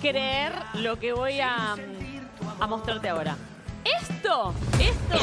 creer lo que voy a, a mostrarte ahora. Esto, esto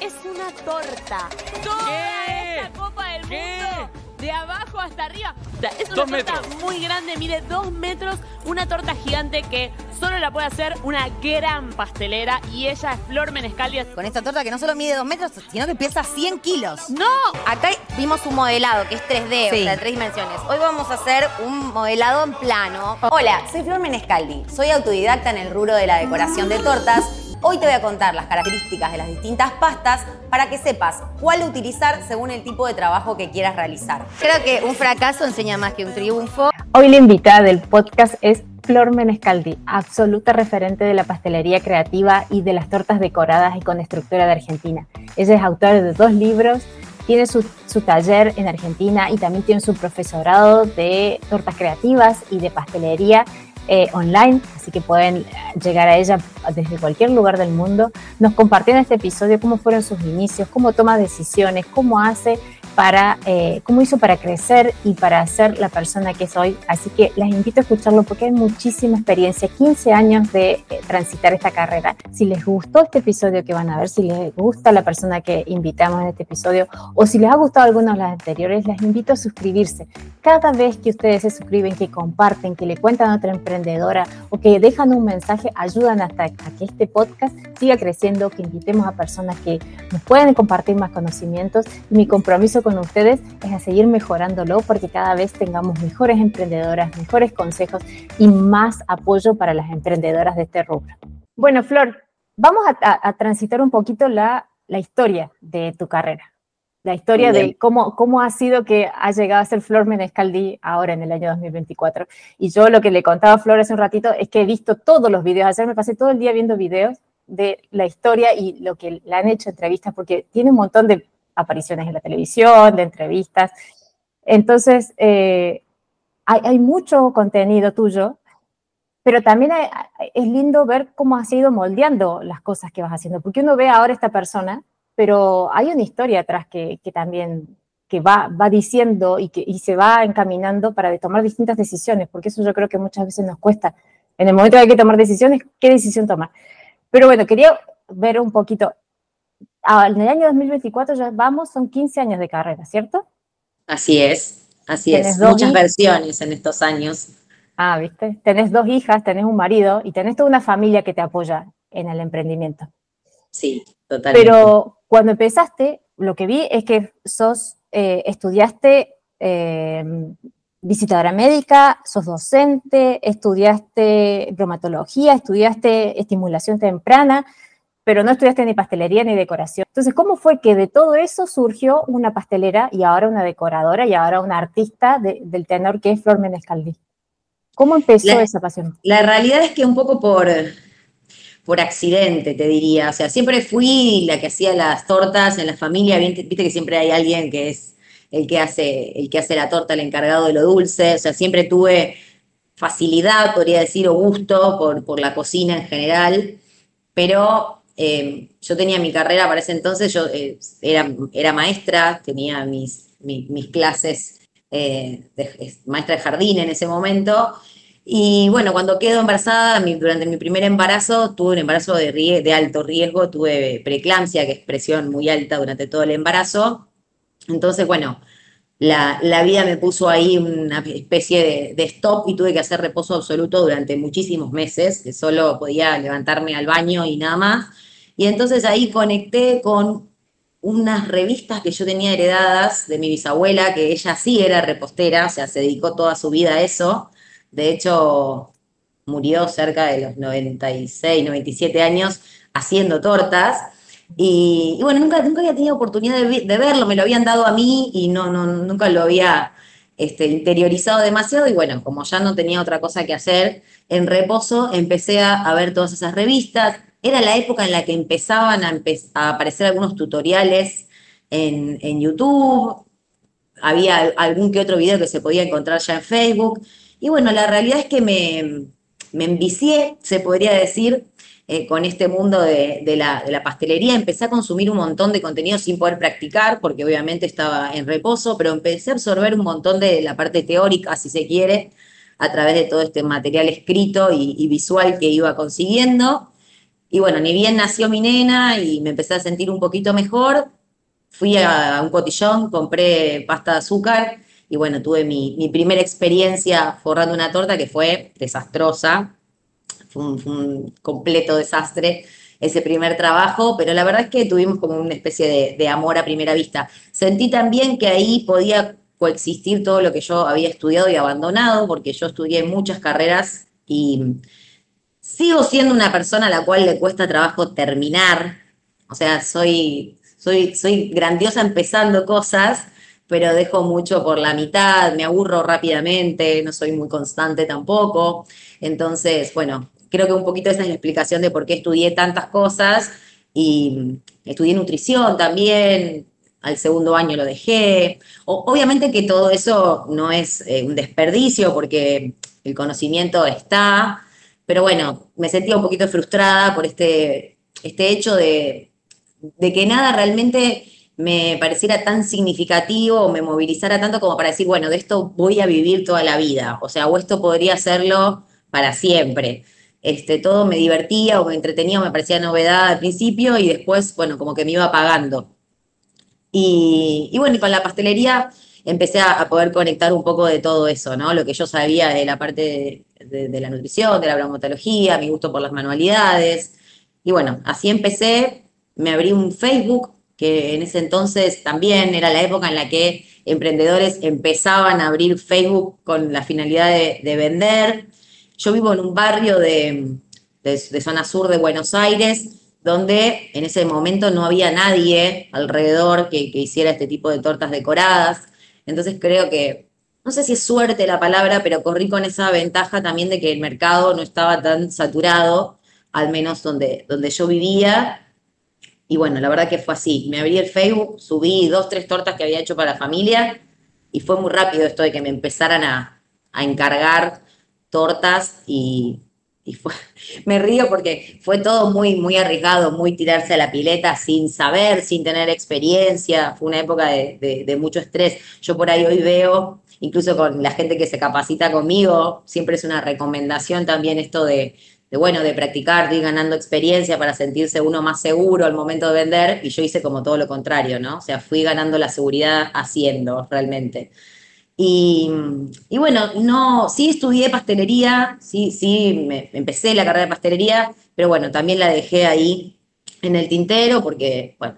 es una torta. Toda ¿Qué? esta copa del ¿Qué? mundo, de abajo hasta arriba. O sea, es una Dos torta metros. muy grande, mide dos metros, una torta gigante que solo la puede hacer una gran pastelera y ella es Flor Menescaldi. Con esta torta que no solo mide 2 metros, sino que pesa 100 kilos. ¡No! Acá vimos un modelado que es 3D, Sí. o sea, de tres dimensiones. Hoy vamos a hacer un modelado en plano. Hola, soy Flor Menescaldi. Soy autodidacta en el rubro de la decoración de tortas. Hoy te voy a contar las características de las distintas pastas para que sepas cuál utilizar según el tipo de trabajo que quieras realizar. Creo que un fracaso enseña más que un triunfo. Hoy la invitada del podcast es Flor Menescaldi, absoluta referente de la pastelería creativa y de las tortas decoradas y con estructura de Argentina. Ella es autora de dos libros, tiene su, su taller en Argentina y también tiene su profesorado de tortas creativas y de pastelería eh, online, así que pueden eh, llegar a ella desde cualquier lugar del mundo. Nos compartió en este episodio cómo fueron sus inicios, cómo toma decisiones, cómo hace para, eh, cómo hizo para crecer y para ser la persona que es hoy. Así que las invito a escucharlo porque hay muchísima experiencia, 15 años de eh, transitar esta carrera. Si les gustó este episodio que van a ver, si les gusta la persona que invitamos en este episodio o si les ha gustado alguno de los anteriores, les invito a suscribirse. Cada vez que ustedes se suscriben, que comparten, que le cuentan a otra emprendedora o que dejan un mensaje, ayudan hasta a que este podcast siga creciendo, que invitemos a personas que nos pueden compartir más conocimientos. Y mi compromiso con ustedes es a seguir mejorándolo porque cada vez tengamos mejores emprendedoras, mejores consejos y más apoyo para las emprendedoras de este rubro. Bueno, Flor, vamos a, a- a transitar un poquito la, la historia de tu carrera. La historia Muy de bien. cómo, cómo ha sido que ha llegado a ser Flor Menescaldi ahora en el año 2024. Y yo lo que le contaba a Flor hace un ratito es que he visto todos los videos. Ayer me pasé todo el día viendo videos de la historia y lo que le han hecho entrevistas, porque tiene un montón de apariciones en la televisión, de entrevistas. Entonces, eh, hay, hay mucho contenido tuyo, pero también hay- es lindo ver cómo has ido moldeando las cosas que vas haciendo, porque uno ve ahora esta persona, pero hay una historia atrás que, que también que va, va diciendo y que y se va encaminando para tomar distintas decisiones, porque eso yo creo que muchas veces nos cuesta. En el momento que hay que tomar decisiones, ¿qué decisión tomar? Pero bueno, quería ver un poquito. En el año 2024 ya vamos, son 15 años de carrera, ¿cierto? Así es, así ¿Tenés es. dos Muchas versiones en estos años. Ah, ¿viste? Tenés dos hijas, tenés un marido y tenés toda una familia que te apoya en el emprendimiento. Sí, totalmente. Pero cuando empezaste, lo que vi es que sos, eh, estudiaste eh, visitadora médica, sos docente, estudiaste bromatología, estudiaste estimulación temprana, pero no estudiaste ni pastelería ni decoración. Entonces, ¿cómo fue que de todo eso surgió una pastelera y ahora una decoradora y ahora una artista de- del tenor que es Flor Menescaldi? ¿Cómo empezó La- esa pasión? La realidad es que un poco por, por accidente, te diría. O sea, siempre fui la que hacía las tortas en la familia. Viste, viste que siempre hay alguien que es el que hace, el que hace la torta, el encargado de lo dulce. O sea, siempre tuve facilidad, podría decir, o gusto por, por la cocina en general. Pero eh, yo tenía mi carrera para ese entonces, yo eh, era, era maestra, tenía mis, mi- mis clases eh, de es- maestra de jardín en ese momento. Y bueno, cuando quedo embarazada, mi- durante mi primer embarazo, tuve un embarazo de, de alto riesgo, tuve preeclampsia, que es presión muy alta durante todo el embarazo. Entonces, bueno, la, la vida me puso ahí una especie de, de stop y tuve que hacer reposo absoluto durante muchísimos meses, que solo podía levantarme al baño y nada más. Y entonces ahí conecté con unas revistas que yo tenía heredadas de mi bisabuela, que ella sí era repostera, o sea, se dedicó toda su vida a eso. De hecho, murió cerca de los 96, 97 años haciendo tortas. Y, bueno, nunca, nunca había tenido oportunidad de, verlo, me lo habían dado a mí y no, nunca lo había este, interiorizado demasiado. Y bueno, como ya no tenía otra cosa que hacer, en reposo empecé a ver todas esas revistas. Era la época en la que empezaban a, aparecer algunos tutoriales en, en YouTube, había al- algún que otro video que se podía encontrar ya en Facebook. Y bueno, la realidad es que me, me envicié, se podría decir, eh, con este mundo de, de la pastelería. Empecé a consumir un montón de contenido sin poder practicar, porque obviamente estaba en reposo, pero empecé a absorber un montón de la parte teórica, si se quiere, a través de todo este material escrito y, visual que iba consiguiendo. Y bueno, ni bien nació mi nena y me empecé a sentir un poquito mejor, fui a, un cotillón, compré pasta de azúcar y bueno, tuve mi, mi primera experiencia forrando una torta que fue desastrosa, fue un, completo desastre ese primer trabajo, pero la verdad es que tuvimos como una especie de, amor a primera vista. Sentí también que ahí podía coexistir todo lo que yo había estudiado y abandonado, porque yo estudié muchas carreras y sigo siendo una persona a la cual le cuesta trabajo terminar. O sea, soy, soy, soy grandiosa empezando cosas, pero dejo mucho por la mitad, me aburro rápidamente, no soy muy constante tampoco. Entonces, bueno, creo que un poquito esa es la explicación de por qué estudié tantas cosas y estudié nutrición también, al segundo año lo dejé. obviamente que todo eso no es eh, un desperdicio porque el conocimiento está, pero bueno, me sentía un poquito frustrada por este, este hecho de, de que nada realmente me pareciera tan significativo o me movilizara tanto como para decir, bueno, de esto voy a vivir toda la vida, o sea, o esto podría hacerlo para siempre. Este, todo me divertía o me entretenía o me parecía novedad al principio y después, bueno, como que me iba apagando. Y, bueno, y con la pastelería empecé a, poder conectar un poco de todo eso, ¿no? Lo que yo sabía de la parte de, la nutrición, de la bromatología, mi gusto por las manualidades. Y bueno, así empecé, me abrí un Facebook, que en ese entonces también era la época en la que emprendedores empezaban a abrir Facebook con la finalidad de vender. Yo vivo en un barrio de, zona sur de Buenos Aires, donde en ese momento no había nadie alrededor que, hiciera este tipo de tortas decoradas. Entonces creo que, no sé si es suerte la palabra, pero corrí con esa ventaja también de que el mercado no estaba tan saturado, al menos donde, donde yo vivía. Y bueno, la verdad que fue así. Me abrí el Facebook, subí dos, tres tortas que había hecho para la familia y fue muy rápido esto de que me empezaran a, a encargar tortas y, fue, me río porque fue todo muy, muy arriesgado, muy tirarse a la pileta sin saber, sin tener experiencia, fue una época de, mucho estrés. Yo por ahí hoy veo, incluso con la gente que se capacita conmigo, siempre es una recomendación también esto de, de bueno, de practicar, de ir ganando experiencia para sentirse uno más seguro al momento de vender, y yo hice como todo lo contrario, ¿no? O sea, fui ganando la seguridad haciendo realmente. Y, bueno, no, sí estudié pastelería, sí, sí, me, empecé la carrera de pastelería, pero bueno, también la dejé ahí en el tintero porque, bueno,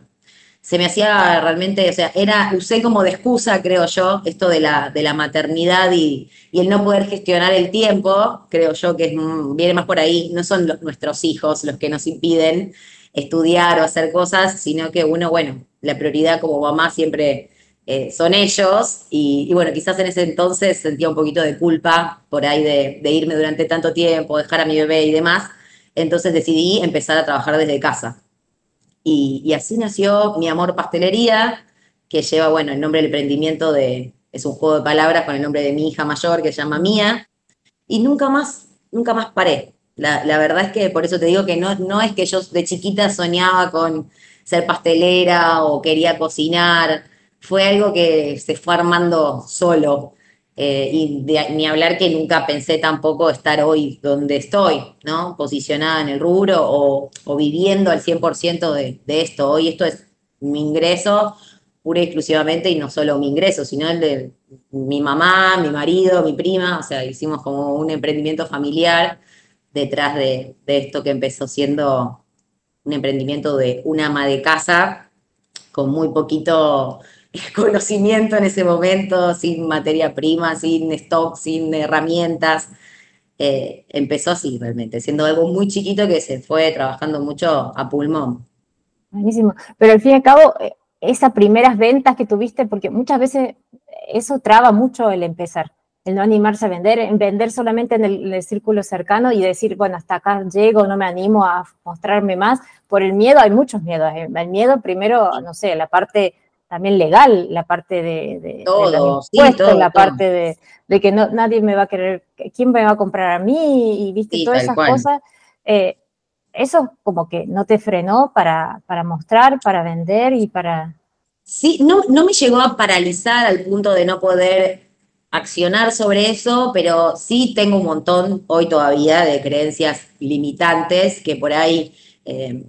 se me hacía realmente, o sea, era, usé como de excusa, creo yo, esto de la, de la maternidad y, el no poder gestionar el tiempo, creo yo que viene más por ahí, no son nuestros hijos los que nos impiden estudiar o hacer cosas, sino que uno, bueno, la prioridad como mamá siempre eh, son ellos, y, bueno, quizás en ese entonces sentía un poquito de culpa por ahí de, irme durante tanto tiempo, dejar a mi bebé y demás, entonces decidí empezar a trabajar desde casa. Y, así nació mi amor pastelería, que lleva, bueno, el nombre del emprendimiento de, es un juego de palabras con el nombre de mi hija mayor que se llama Mía, y nunca más, nunca más paré. La, la verdad es que por eso te digo que no, no es que yo de chiquita soñaba con ser pastelera o quería cocinar, fue algo que se fue armando solo. Eh, y ni hablar que nunca pensé tampoco estar hoy donde estoy, ¿no? Posicionada en el rubro o, viviendo al 100% de, de esto. Hoy esto es mi ingreso pura y exclusivamente y no solo mi ingreso, sino el de mi mamá, mi marido, mi prima, o sea, hicimos como un emprendimiento familiar detrás de, de esto que empezó siendo un emprendimiento de una ama de casa con muy poquito conocimiento en ese momento, sin materia prima, sin stock, sin herramientas. Eh, empezó así realmente, siendo algo muy chiquito que se fue trabajando mucho a pulmón. Buenísimo. Pero al fin y al cabo, eh, esas primeras ventas que tuviste, porque muchas veces eso traba mucho el empezar, el no animarse a vender, en vender solamente en el, círculo cercano y decir, bueno, hasta acá llego, no me animo a mostrarme más. Por el miedo, hay muchos miedos. Eh. El miedo, primero, no sé, la parte también legal, la parte de, de, todo, la parte de, que no, nadie me va a querer, quién me va a comprar a mí, y viste, todas esas cosas. Eh, eso como que no te frenó para, para mostrar, para vender y para... Sí, no, no me llegó a paralizar al punto de no poder accionar sobre eso, pero sí tengo un montón hoy todavía de creencias limitantes que por ahí eh,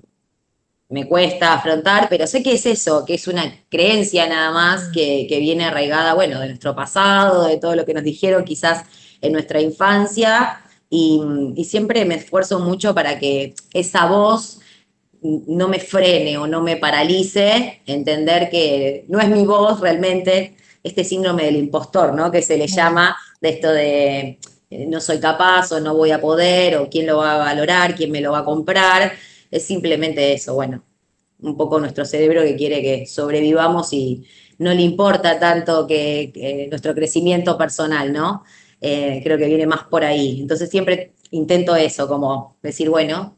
me cuesta afrontar, pero sé que es eso, que es una creencia nada más que, viene arraigada, bueno, de nuestro pasado, de todo lo que nos dijeron quizás en nuestra infancia, y, siempre me esfuerzo mucho para que esa voz no me frene o no me paralice, entender que no es mi voz realmente este síndrome del impostor, ¿no? Que se le llama de esto de eh, no soy capaz o no voy a poder o quién lo va a valorar, quién me lo va a comprar es simplemente eso, bueno, un poco nuestro cerebro que quiere que sobrevivamos y no le importa tanto que, nuestro crecimiento personal, ¿no? Eh, creo que viene más por ahí. Entonces siempre intento eso, como decir, bueno,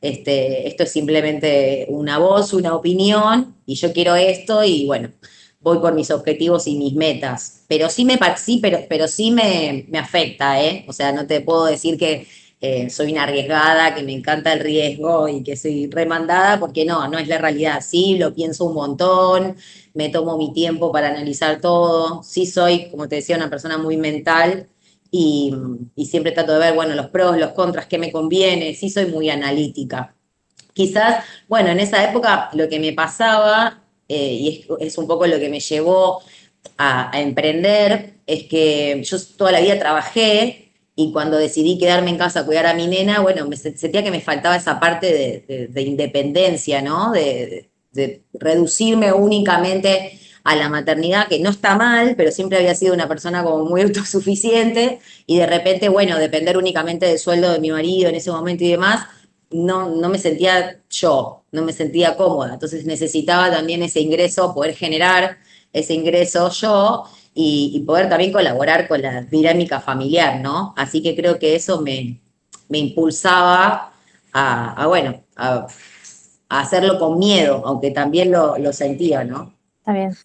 este, esto es simplemente una voz, una opinión, y yo quiero esto, y bueno, voy por mis objetivos y mis metas. Pero sí me sí, pero, pero sí me, me afecta, ¿eh? O sea, no te puedo decir que eh, soy una arriesgada, que me encanta el riesgo y que soy remandada, porque no, no es la realidad. Sí, lo pienso un montón, me tomo mi tiempo para analizar todo. Sí soy, como te decía, una persona muy mental y, siempre trato de ver, bueno, los pros, los contras, qué me conviene. Sí soy muy analítica. Quizás, bueno, en esa época lo que me pasaba, eh, y es, un poco lo que me llevó a, a emprender, es que yo toda la vida trabajé y cuando decidí quedarme en casa a cuidar a mi nena, bueno, me sentía que me faltaba esa parte de, independencia, ¿no? De, reducirme únicamente a la maternidad, que no está mal, pero siempre había sido una persona como muy autosuficiente y de repente, bueno, depender únicamente del sueldo de mi marido en ese momento y demás, no, no me sentía yo, no me sentía cómoda. Entonces necesitaba también ese ingreso, poder generar ese ingreso yo y, poder también colaborar con la dinámica familiar, ¿no? Así que creo que eso me, me impulsaba a, bueno, a, hacerlo con miedo, aunque también lo, lo sentía, ¿no? Está bien.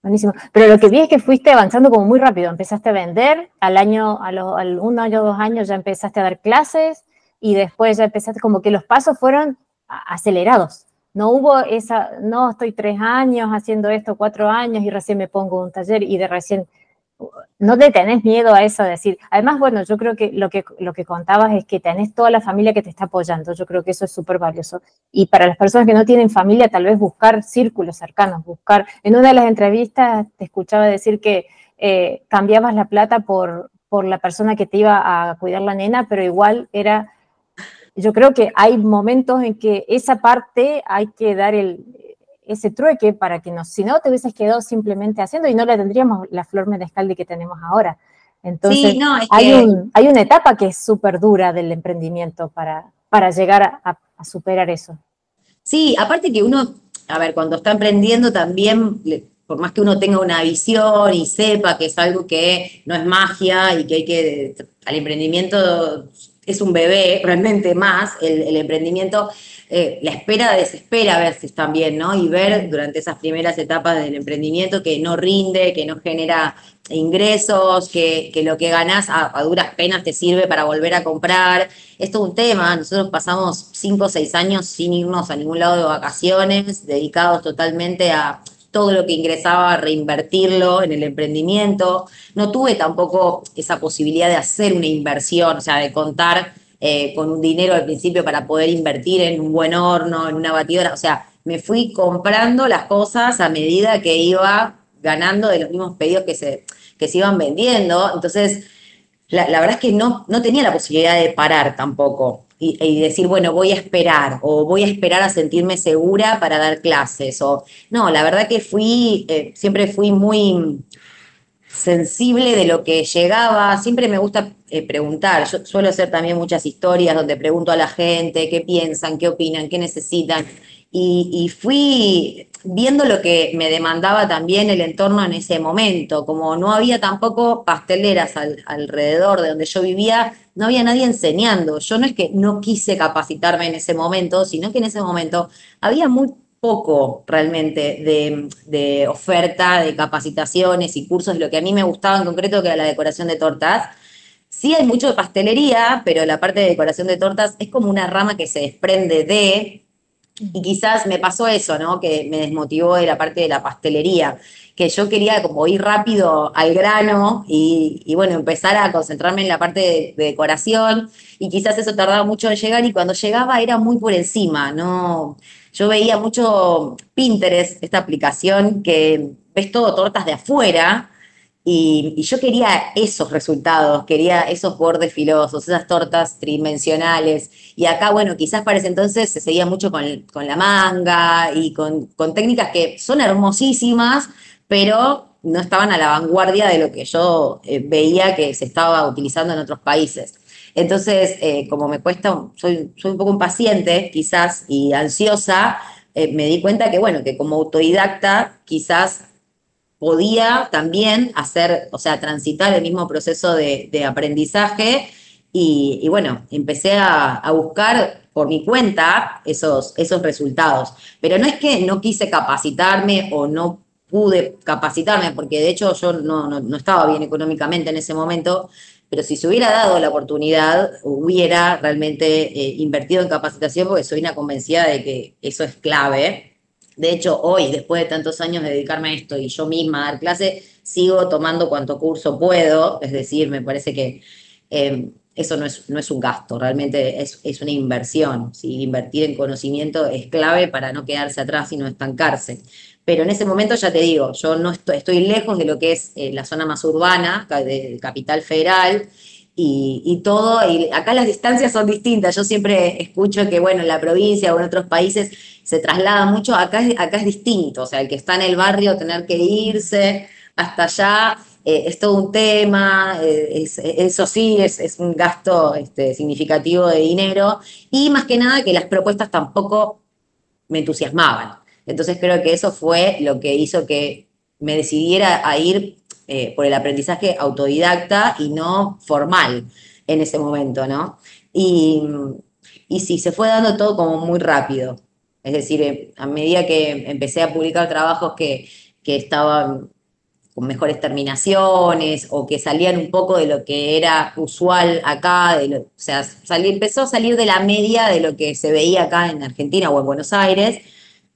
Buenísimo. Pero lo que vi es que fuiste avanzando como muy rápido. Empezaste a vender, al año, a los, al uno año, dos años ya empezaste a dar clases y después ya empezaste, como que los pasos fueron acelerados. No hubo esa, no estoy tres años haciendo esto, cuatro años y recién me pongo un taller y de recién, no te tenés miedo a eso de decir. Además, bueno, yo creo que lo, que lo que contabas es que tenés toda la familia que te está apoyando. Yo creo que eso es súper valioso. Y para las personas que no tienen familia, tal vez buscar círculos cercanos, buscar. En una de las entrevistas te escuchaba decir que eh, cambiabas la plata por, por la persona que te iba a cuidar la nena, pero igual era yo creo que hay momentos en que esa parte hay que dar el, ese trueque para que no, si no te hubieses quedado simplemente haciendo y no le tendríamos la flor medescaldi que tenemos ahora. Entonces, hay, un, hay una etapa que es súper dura del emprendimiento para, para llegar a, superar eso. Sí, aparte que uno, a ver, cuando está emprendiendo también, por más que uno tenga una visión y sepa que es algo que no es magia y que hay que, al emprendimiento es un bebé realmente más, el, emprendimiento, eh, la espera desespera a veces también, ¿no? Y ver durante esas primeras etapas del emprendimiento que no rinde, que no genera ingresos, que, lo que ganás a, duras penas te sirve para volver a comprar. Esto es un tema, nosotros pasamos cinco o seis años sin irnos a ningún lado de vacaciones, dedicados totalmente a todo lo que ingresaba, reinvertirlo en el emprendimiento. No tuve tampoco esa posibilidad de hacer una inversión, o sea, de contar eh, con un dinero al principio para poder invertir en un buen horno, en una batidora. O sea, me fui comprando las cosas a medida que iba ganando de los mismos pedidos que se, que se iban vendiendo. Entonces, la, la verdad es que no, no tenía la posibilidad de parar tampoco y, decir, bueno, voy a esperar o voy a esperar a sentirme segura para dar clases. O, no, la verdad que fui, eh, siempre fui muy sensible de lo que llegaba, siempre me gusta eh, preguntar, yo suelo hacer también muchas historias donde pregunto a la gente qué piensan, qué opinan, qué necesitan, y, fui viendo lo que me demandaba también el entorno en ese momento, como no había tampoco pasteleras alrededor de donde yo vivía, no había nadie enseñando. Yo no es que no quise capacitarme en ese momento, sino que en ese momento había muy poco realmente de, oferta, de capacitaciones y cursos, lo que a mí me gustaba en concreto, que era la decoración de tortas. Sí hay mucho de pastelería, pero la parte de decoración de tortas es como una rama que se desprende de Y quizás me pasó eso, ¿no? Que me desmotivó de la parte de la pastelería, que yo quería como ir rápido al grano y, bueno, empezar a concentrarme en la parte de, de, decoración y quizás eso tardaba mucho en llegar y cuando llegaba era muy por encima, ¿no? Yo veía mucho Pinterest, esta aplicación que ves todo tortas de afuera y, yo quería esos resultados, quería esos bordes filosos, esas tortas tridimensionales. Y acá, bueno, quizás para ese entonces se seguía mucho con, la manga y con, técnicas que son hermosísimas, pero no estaban a la vanguardia de lo que yo eh, veía que se estaba utilizando en otros países. Entonces, eh, como me cuesta, soy, soy un poco impaciente quizás y ansiosa, eh, me di cuenta que, bueno, que como autodidacta quizás podía también hacer, o sea, transitar el mismo proceso de, aprendizaje y, bueno, empecé a, buscar por mi cuenta esos, esos resultados. Pero no es que no quise capacitarme o no pude capacitarme, porque de hecho yo no, estaba bien económicamente en ese momento, pero si se hubiera dado la oportunidad, hubiera realmente eh, invertido en capacitación, porque soy una convencida de que eso es clave de hecho, hoy, después de tantos años de dedicarme a esto y yo misma a dar clase, sigo tomando cuanto curso puedo, es decir, me parece que em, eso no es, no es un gasto, realmente es, una inversión. Invertir en conocimiento es clave para no quedarse atrás y no estancarse. Pero en ese momento ya te digo, yo no estoy, estoy lejos de lo que es eh, la zona más urbana, de Capital Federal, y, todo, y acá las distancias son distintas. Yo siempre escucho que, bueno, en la provincia o en otros países se traslada mucho, acá, acá es distinto, o sea, el que está en el barrio tener que irse hasta allá eh, es todo un tema, eh, eso sí, es, un gasto este, significativo de dinero y más que nada que las propuestas tampoco me entusiasmaban. Entonces creo que eso fue lo que hizo que me decidiera a ir eh, por el aprendizaje autodidacta y no formal en ese momento, ¿no? Y, y sí, se fue dando todo como muy rápido. Es decir, eh, a medida que empecé a publicar trabajos que, estaban con mejores terminaciones o que salían un poco de lo que era usual acá, o sea, empezó a salir de la media de lo que se veía acá en Argentina o en Buenos Aires,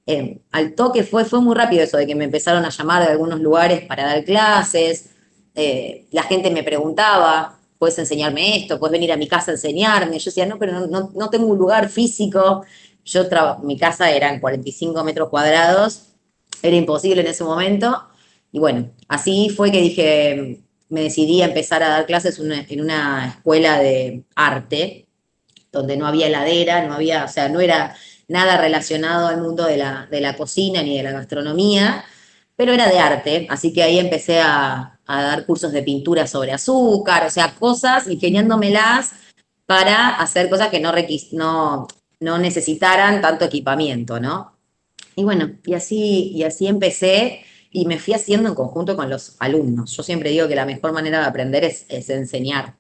eh, al toque fue, fue muy rápido eso de que me empezaron a llamar de algunos lugares para dar clases, eh, la gente me preguntaba, ¿puedes enseñarme esto? ¿Puedes venir a mi casa a enseñarme? Yo decía, no, pero no, tengo un lugar físico. Yo mi casa eran 45 metros cuadrados, era imposible en ese momento. Y bueno, así fue que dije, me decidí a empezar a dar clases en una escuela de arte, donde no había heladera, no había, o sea, no era nada relacionado al mundo de la, de la cocina ni de la gastronomía, pero era de arte, así que ahí empecé a, dar cursos de pintura sobre azúcar, o sea, cosas, ingeniándomelas para hacer cosas que no, no, no necesitaran tanto equipamiento, ¿no? Y bueno, y así, y así empecé y me fui haciendo en conjunto con los alumnos. Yo siempre digo que la mejor manera de aprender es, es enseñar.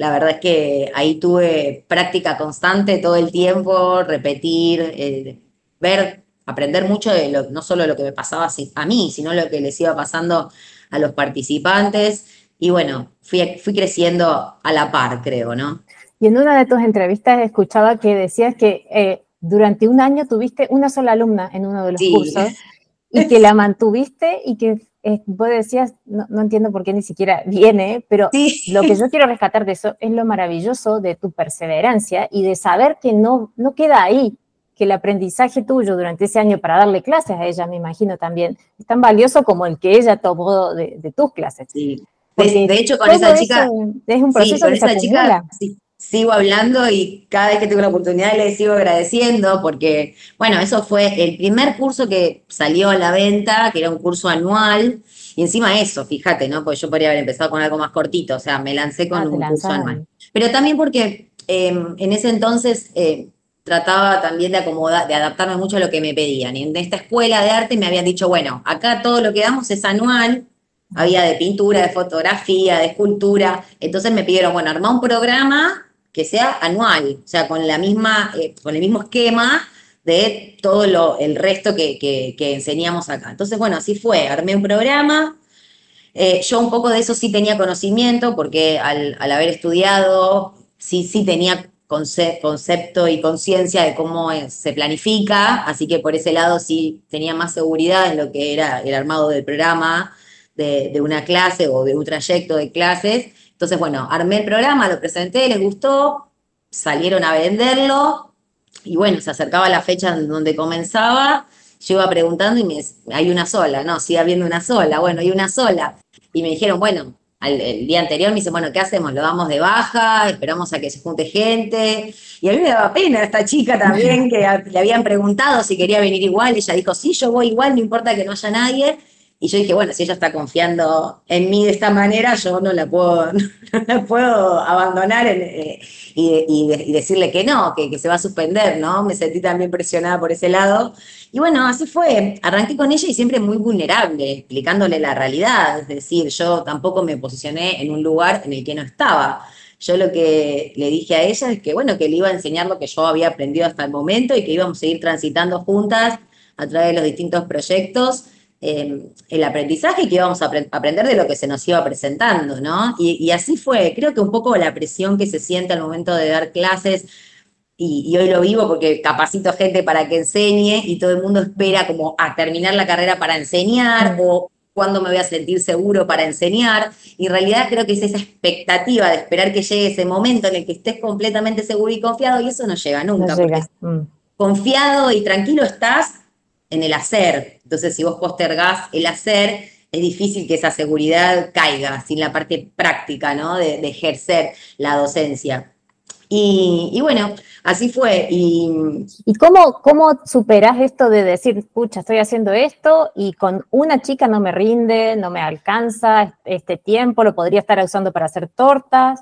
La verdad es que ahí tuve práctica constante todo el tiempo, repetir, eh, ver, aprender mucho de lo, no solo lo que me pasaba a mí, sino lo que les iba pasando a los participantes. Y bueno, fui, fui creciendo a la par, creo, ¿no? Y en una de tus entrevistas escuchaba que decías que eh, durante un año tuviste una sola alumna en uno de los cursos y que la mantuviste y que eh, vos decías, no, entiendo por qué ni siquiera viene, pero lo que yo quiero rescatar de eso es lo maravilloso de tu perseverancia y de saber que no, no queda ahí, que el aprendizaje tuyo durante ese año para darle clases a ella, me imagino también, es tan valioso como el que ella tomó de, tus clases. Sí. De, hecho, con esa chica... Es un proceso de esa chica, sigo hablando y cada vez que tengo la oportunidad le sigo agradeciendo porque, bueno, eso fue el primer curso que salió a la venta, que era un curso anual. Y encima eso, fíjate, ¿no? Porque yo podría haber empezado con algo más cortito, o sea, me lancé con ah, un curso anual. Pero también porque em, en ese entonces eh, trataba también de acomodar, de adaptarme mucho a lo que me pedían. Y en esta escuela de arte me habían dicho, bueno, acá todo lo que damos es anual, había de pintura, de fotografía, de escultura. Entonces me pidieron, bueno, armar un programa que sea anual, o sea, con la misma, eh, con el mismo esquema de todo lo, el resto que, enseñamos acá. Entonces, bueno, así fue, armé un programa, eh, yo un poco de eso sí tenía conocimiento, porque al, haber estudiado, sí, sí tenía concepto y conciencia de cómo se planifica, así que por ese lado sí tenía más seguridad en lo que era el armado del programa de, de una clase o de un trayecto de clases. Entonces, bueno, armé el programa, lo presenté, les gustó, salieron a venderlo y bueno, se acercaba la fecha donde comenzaba, yo iba preguntando y me hay una sola, no, sigue habiendo una sola, bueno, hay una sola. Y me dijeron, bueno, el día anterior me dice, bueno, ¿qué hacemos? Lo damos de baja, esperamos a que se junte gente. Y a mí me daba pena esta chica también, que le habían preguntado si quería venir igual, y ella dijo, sí, yo voy igual, no importa que no haya nadie. Y yo dije, bueno, si ella está confiando en mí de esta manera, yo no la puedo, no la puedo abandonar eh, y, decirle que no, que, que, se va a suspender, ¿no? Me sentí también presionada por ese lado. Y bueno, así fue. Arranqué con ella y siempre muy vulnerable, explicándole la realidad. Es decir, yo tampoco me posicioné en un lugar en el que no estaba. Yo lo que le dije a ella es que, bueno, que le iba a enseñar lo que yo había aprendido hasta el momento y que íbamos a seguir transitando juntas a través de los distintos proyectos Em, el aprendizaje y que íbamos a aprender de lo que se nos iba presentando, ¿no? Y, así fue, creo que un poco la presión que se siente al momento de dar clases, y, hoy lo vivo porque capacito gente para que enseñe y todo el mundo espera como a terminar la carrera para enseñar o cuándo me voy a sentir seguro para enseñar. Y en realidad creo que es esa expectativa de esperar que llegue ese momento en el que estés completamente seguro y confiado y eso no llega nunca. Mm. Confiado y tranquilo estás en el hacer. Entonces, si vos postergás el hacer, es difícil que esa seguridad caiga sin la parte práctica, ¿no? De, ejercer la docencia. Y, bueno, así fue. Y, ¿Y cómo, cómo superás esto de decir, escucha, estoy haciendo esto y con una chica no me rinde, no me alcanza este tiempo, lo podría estar usando para hacer tortas?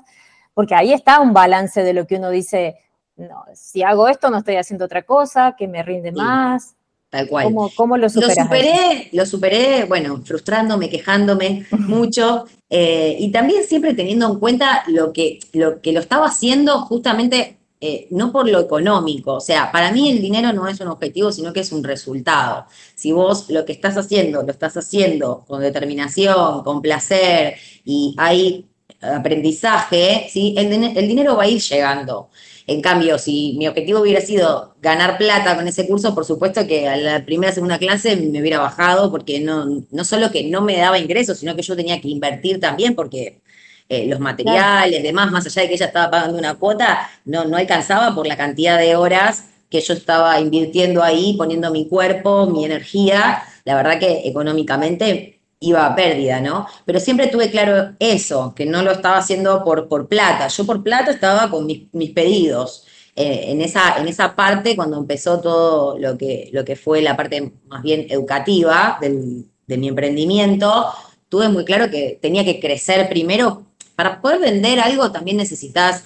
Porque ahí está un balance de lo que uno dice, no, si hago esto no estoy haciendo otra cosa, que me rinde más. Tal cual. ¿Cómo, lo superé, lo superé, bueno, frustrándome, quejándome mucho eh, y también siempre teniendo en cuenta lo que lo, que lo estaba haciendo justamente eh, no por lo económico. O sea, para mí el dinero no es un objetivo, sino que es un resultado. Si vos lo que estás haciendo, lo estás haciendo con determinación, con placer y hay aprendizaje, ¿sí? el, el dinero va a ir llegando. En cambio, si mi objetivo hubiera sido ganar plata con ese curso, por supuesto que a la primera, segunda clase me hubiera bajado, porque no, no solo que no me daba ingresos, sino que yo tenía que invertir también, porque eh, los materiales, demás, más allá de que ella estaba pagando una cuota, no, no alcanzaba por la cantidad de horas que yo estaba invirtiendo ahí, poniendo mi cuerpo, mi energía. La verdad que económicamente iba a pérdida, ¿no? Pero siempre tuve claro eso, que no lo estaba haciendo por, por plata. Yo por plata estaba con mis, pedidos. Eh, en, esa, en esa parte, cuando empezó todo lo que, lo que fue la parte más bien educativa de mi emprendimiento, tuve muy claro que tenía que crecer primero. Para poder vender algo también necesitas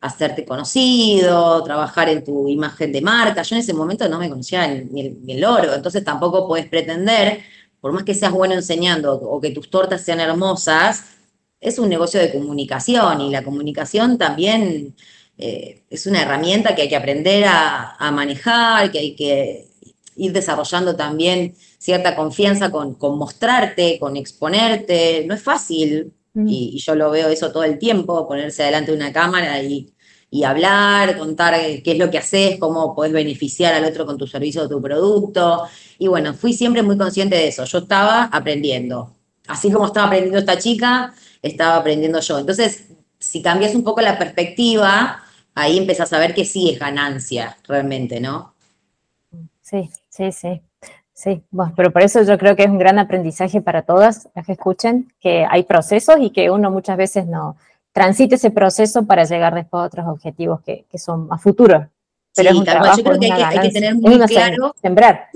hacerte conocido, trabajar en tu imagen de marca. Yo en ese momento no me conocía ni ni el oro, entonces tampoco puedes pretender por más que seas bueno enseñando o que tus tortas sean hermosas, es un negocio de comunicación y la comunicación también eh, es una herramienta que hay que aprender a, manejar, que hay que ir desarrollando también cierta confianza con, mostrarte, con exponerte. No es fácil, mm. y, yo lo veo eso todo el tiempo, ponerse delante de una cámara y, y hablar, contar qué es lo que haces, cómo podés beneficiar al otro con tu servicio o tu producto. Y bueno, fui siempre muy consciente de eso. Yo estaba aprendiendo. Así como estaba aprendiendo esta chica, estaba aprendiendo yo. Entonces, si cambias un poco la perspectiva, ahí empiezas a ver que sí es ganancia realmente, ¿no? Sí, sí, sí. Sí, bueno, pero por eso yo creo que es un gran aprendizaje para todas las que escuchen, que hay procesos y que uno muchas veces no, transite ese proceso para llegar después a otros objetivos que, son a futuro. Pero sí, yo creo que hay, que tener muy claro. Sembrar.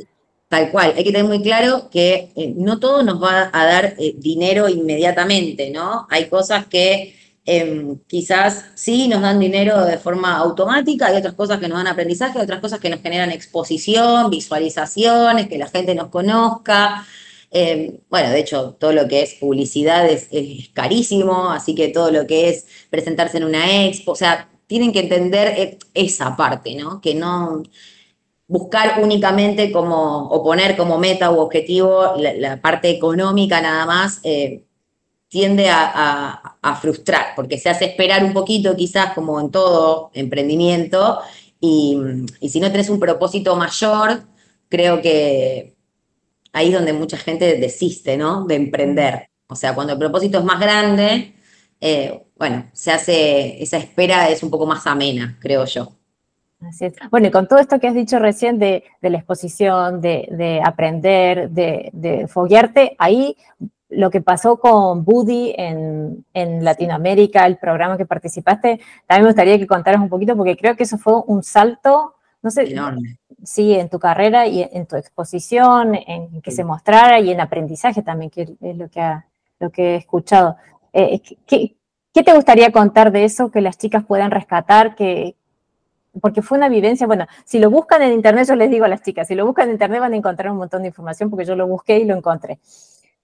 Tal cual, hay que tener muy claro que eh, no todo nos va a dar eh, dinero inmediatamente, ¿no? Hay cosas que em, quizás sí nos dan dinero de forma automática, hay otras cosas que nos dan aprendizaje, otras cosas que nos generan exposición, visualizaciones, que la gente nos conozca. Eh, bueno, de hecho, todo lo que es publicidad es, carísimo, así que todo lo que es presentarse en una expo, o sea, tienen que entender eh, esa parte, ¿no? Que no buscar únicamente como, o poner como meta u objetivo la, parte económica nada más, eh, tiende a, frustrar, porque se hace esperar un poquito, quizás como en todo emprendimiento, y, si no tenés un propósito mayor, creo que ahí es donde mucha gente desiste, ¿no? De emprender. O sea, cuando el propósito es más grande, eh, bueno, se hace, esa espera es un poco más amena, creo yo. Así es. Bueno, y con todo esto que has dicho recién de, la exposición, de, aprender, de, foguearte, ahí lo que pasó con Buddy en, Latinoamérica, el programa que participaste, también me gustaría que contaras un poquito, porque creo que eso fue un salto, no sé, sí, en tu carrera y en tu exposición, en que se mostrara y en aprendizaje también, que es lo que, lo que he escuchado. Eh, ¿qué, ¿Qué te gustaría contar de eso que las chicas puedan rescatar? Que, porque fue una vivencia, bueno, si lo buscan en internet, yo les digo a las chicas, si lo buscan en internet van a encontrar un montón de información porque yo lo busqué y lo encontré.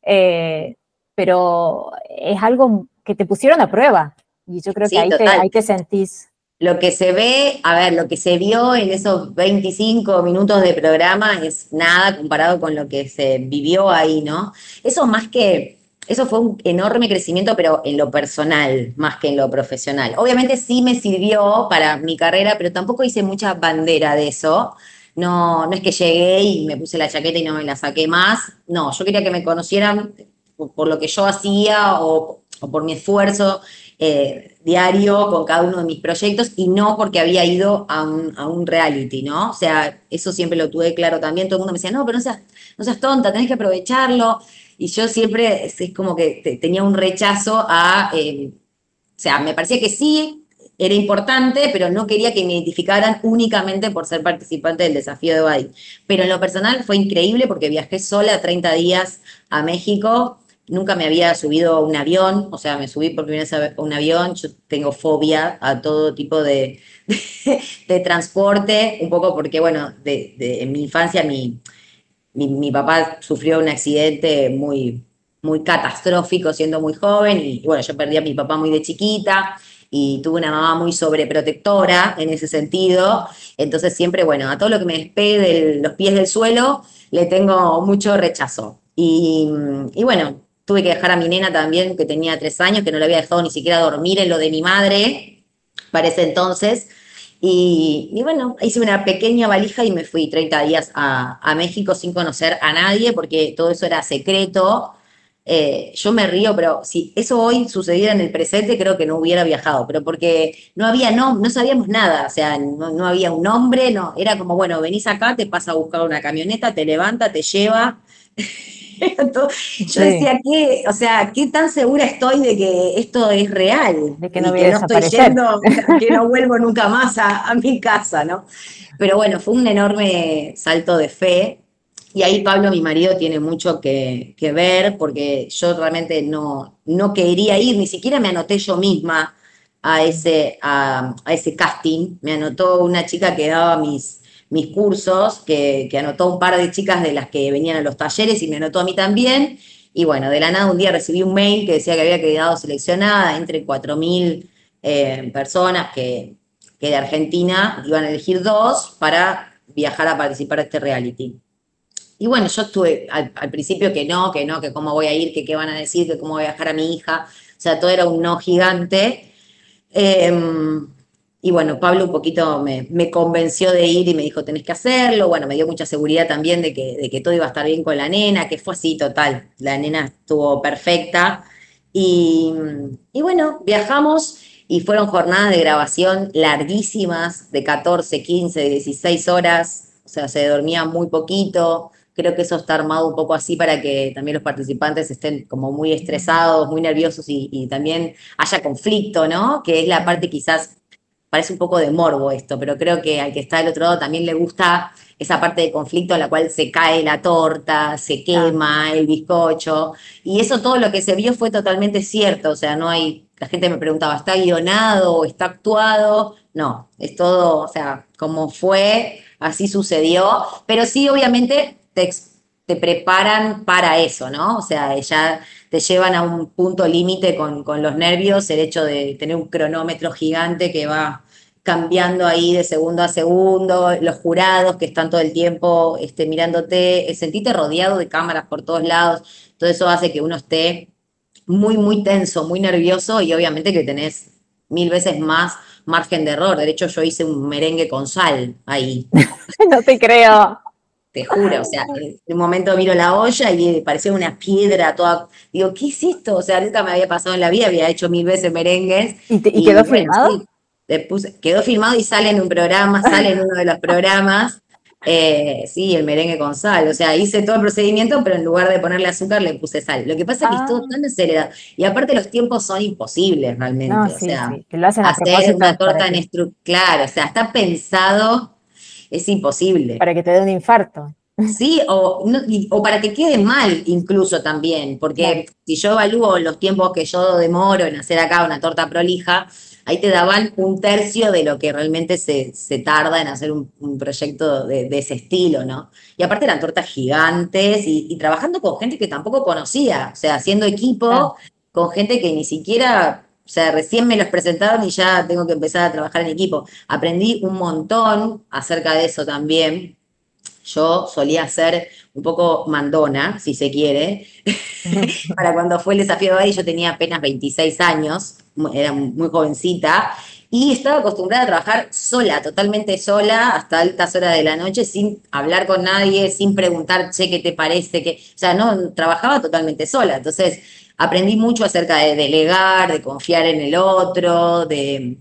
Eh, pero es algo que te pusieron a prueba y yo creo que ahí te, sentís. Lo que se ve, a ver, lo que se vio en esos 25 minutos de programa es nada comparado con lo que se vivió ahí, ¿no? Eso más que eso fue un enorme crecimiento, pero en lo personal, más que en lo profesional. Obviamente sí me sirvió para mi carrera, pero tampoco hice mucha bandera de eso. No, no es que llegué y me puse la chaqueta y no me la saqué más. No, yo quería que me conocieran por, lo que yo hacía o, por mi esfuerzo eh, diario con cada uno de mis proyectos y no porque había ido a un, a un, reality, ¿no? O sea, eso siempre lo tuve claro también. Todo el mundo me decía, no, pero no seas, no seas tonta, tenés que aprovecharlo. Y yo siempre es, como que tenía un rechazo a, eh, o sea, me parecía que sí, era importante, pero no quería que me identificaran únicamente por ser participante del desafío de Badi. Pero en lo personal fue increíble porque viajé sola 30 días a México, nunca me había subido a un avión, o sea, me subí por primera vez a un avión, yo tengo fobia a todo tipo de, de, transporte, un poco porque, bueno, de, en mi infancia mi mi, papá sufrió un accidente muy, muy catastrófico siendo muy joven y, bueno, yo perdí a mi papá muy de chiquita y tuve una mamá muy sobreprotectora en ese sentido. Entonces siempre, bueno, a todo lo que me despegue de los pies del suelo le tengo mucho rechazo. Y, y, bueno, tuve que dejar a mi nena también, que tenía tres años, que no le había dejado ni siquiera dormir en lo de mi madre para ese entonces. Y, bueno, hice una pequeña valija y me fui 30 días a, México sin conocer a nadie porque todo eso era secreto. Eh, yo me río, pero si eso hoy sucediera en el presente, creo que no hubiera viajado, pero porque no había, no, no sabíamos nada, o sea, no, había un nombre, no, era como, bueno, venís acá, te pasa a buscar una camioneta, te levanta, te lleva. yo decía, ¿qué, o sea, ¿qué tan segura estoy de que esto es real? De que no, que no estoy yendo, que no vuelvo nunca más a, mi casa, ¿no? Pero bueno, fue un enorme salto de fe. Y ahí Pablo, mi marido, tiene mucho que, ver, porque yo realmente no, no quería ir, ni siquiera me anoté yo misma a ese, a ese casting. Me anotó una chica que daba mis, mis cursos, que, anotó un par de chicas de las que venían a los talleres y me anotó a mí también. Y bueno, de la nada un día recibí un mail que decía que había quedado seleccionada entre 4.000 eh, personas que, que de Argentina iban a elegir dos para viajar a participar a este reality. Y bueno, yo estuve al, principio que no, que no, que cómo voy a ir, que qué van a decir, que cómo voy a viajar a mi hija. O sea, todo era un no gigante. Em, y bueno, Pablo un poquito me, convenció de ir y me dijo, tenés que hacerlo. Bueno, me dio mucha seguridad también de que, todo iba a estar bien con la nena, que fue así total. La nena estuvo perfecta. Y, y bueno, viajamos y fueron jornadas de grabación larguísimas, de 14, 15, 16 horas. O sea, se dormía muy poquito. Creo que eso está armado un poco así para que también los participantes estén como muy estresados, muy nerviosos y, y también haya conflicto, ¿no? Que es la parte quizás parece un poco de morbo esto, pero creo que al que está del otro lado también le gusta esa parte de conflicto en la cual se cae la torta, se quema el bizcocho, y eso todo lo que se vio fue totalmente cierto, o sea, no hay, la gente me preguntaba, ¿está guionado o está actuado? No, es todo, o sea, como fue, así sucedió, pero sí, obviamente, te, te preparan para eso, ¿no? O sea, ya te llevan a un punto límite con, los nervios, el hecho de tener un cronómetro gigante que va cambiando ahí de segundo a segundo, los jurados que están todo el tiempo este, mirándote, sentite rodeado de cámaras por todos lados, todo eso hace que uno esté muy, muy tenso, muy nervioso y obviamente que tenés mil veces más margen de error. De hecho, yo hice un merengue con sal ahí. no te creo. Te juro, o sea, en un momento miro la olla y parecía una piedra toda. Digo, ¿qué es esto? O sea, nunca me había pasado en la vida, había hecho mil veces merengues. ¿Y, quedó filmado? quedó filmado y sale en un programa, sale en uno de los programas. Eh, sí, el merengue con sal. O sea, hice todo el procedimiento, pero en lugar de ponerle azúcar le puse sal. Lo que pasa es que es todo ah. tan acelerado. Y aparte los tiempos son imposibles realmente. o sea, hacer una torta en estructura, claro, o sea, está pensado, es imposible. Para que te dé un infarto. Sí, o, o para que quede mal incluso también, porque si yo evalúo los tiempos que yo demoro en hacer acá una torta prolija, ahí te daban un tercio de lo que realmente se, tarda en hacer un, proyecto de, ese estilo, ¿no? Y aparte eran tortas gigantes y, trabajando con gente que tampoco conocía, o sea, haciendo equipo con gente que ni siquiera, o sea, recién me los presentaron y ya tengo que empezar a trabajar en equipo. Aprendí un montón acerca de eso también. Yo solía ser un poco mandona, si se quiere. Para cuando fue el desafío de Bari yo tenía apenas 26 años, era muy jovencita, y estaba acostumbrada a trabajar sola, totalmente sola, hasta altas horas de la noche, sin hablar con nadie, sin preguntar, che, ¿qué te parece? que O sea, no, trabajaba totalmente sola. Entonces, aprendí mucho acerca de delegar, de confiar en el otro, de,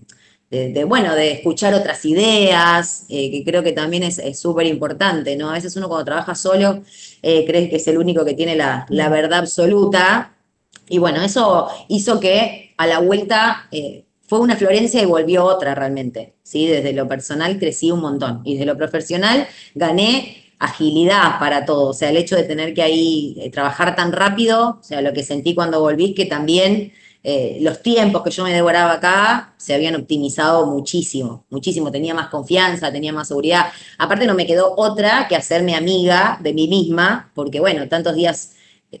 de, bueno, de escuchar otras ideas, eh, que creo que también es súper importante, ¿no? A veces uno cuando trabaja solo eh, cree que es el único que tiene la, verdad absoluta. Y bueno, eso hizo que a la vuelta eh, fue una Florencia y volvió otra realmente. ¿sí? Desde lo personal crecí un montón y desde lo profesional gané agilidad para todo. O sea, el hecho de tener que ahí trabajar tan rápido, o sea, lo que sentí cuando volví, que también eh, los tiempos que yo me devoraba acá se habían optimizado muchísimo, muchísimo. Tenía más confianza, tenía más seguridad. Aparte no me quedó otra que hacerme amiga de mí misma, porque bueno, tantos días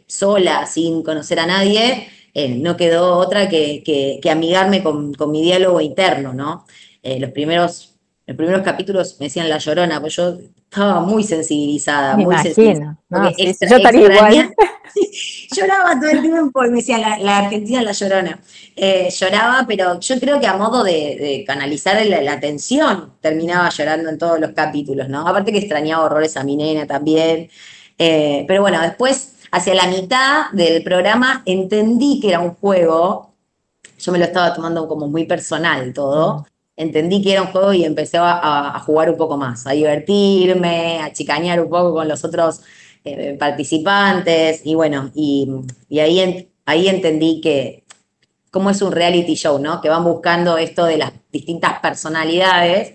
sola, sin conocer a nadie, eh, no quedó otra que, amigarme con, mi diálogo interno, ¿no? Eh, los primeros los primeros capítulos me decían la llorona, pues yo estaba muy sensibilizada, muy sensibilizada. yo estaría igual. lloraba todo el tiempo y me decía la, Argentina la llorona. Eh, lloraba, pero yo creo que a modo de, canalizar la, tensión, terminaba llorando en todos los capítulos, ¿no? Aparte que extrañaba horrores a mi nena también. Eh, pero bueno, después, hacia la mitad del programa, entendí que era un juego. Yo me lo estaba tomando como muy personal todo entendí que era un juego y empecé a, jugar un poco más, a divertirme, a chicañar un poco con los otros eh, participantes y bueno, y, ahí, ahí entendí que cómo es un reality show, ¿no? Que van buscando esto de las distintas personalidades,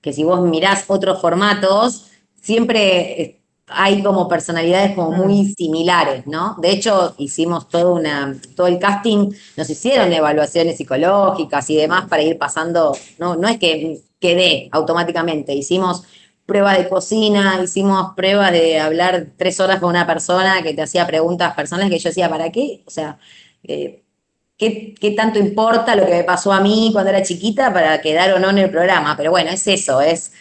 que si vos mirás otros formatos, siempre hay como personalidades como muy similares, ¿no? De hecho, hicimos todo, una, todo el casting, nos hicieron evaluaciones psicológicas y demás para ir pasando, no, no es que quedé automáticamente, hicimos pruebas de cocina, hicimos pruebas de hablar tres horas con una persona que te hacía preguntas personales que yo decía, ¿para qué? O sea, eh, ¿qué, ¿qué, tanto importa lo que me pasó a mí cuando era chiquita para quedar o no en el programa? Pero bueno, es eso, es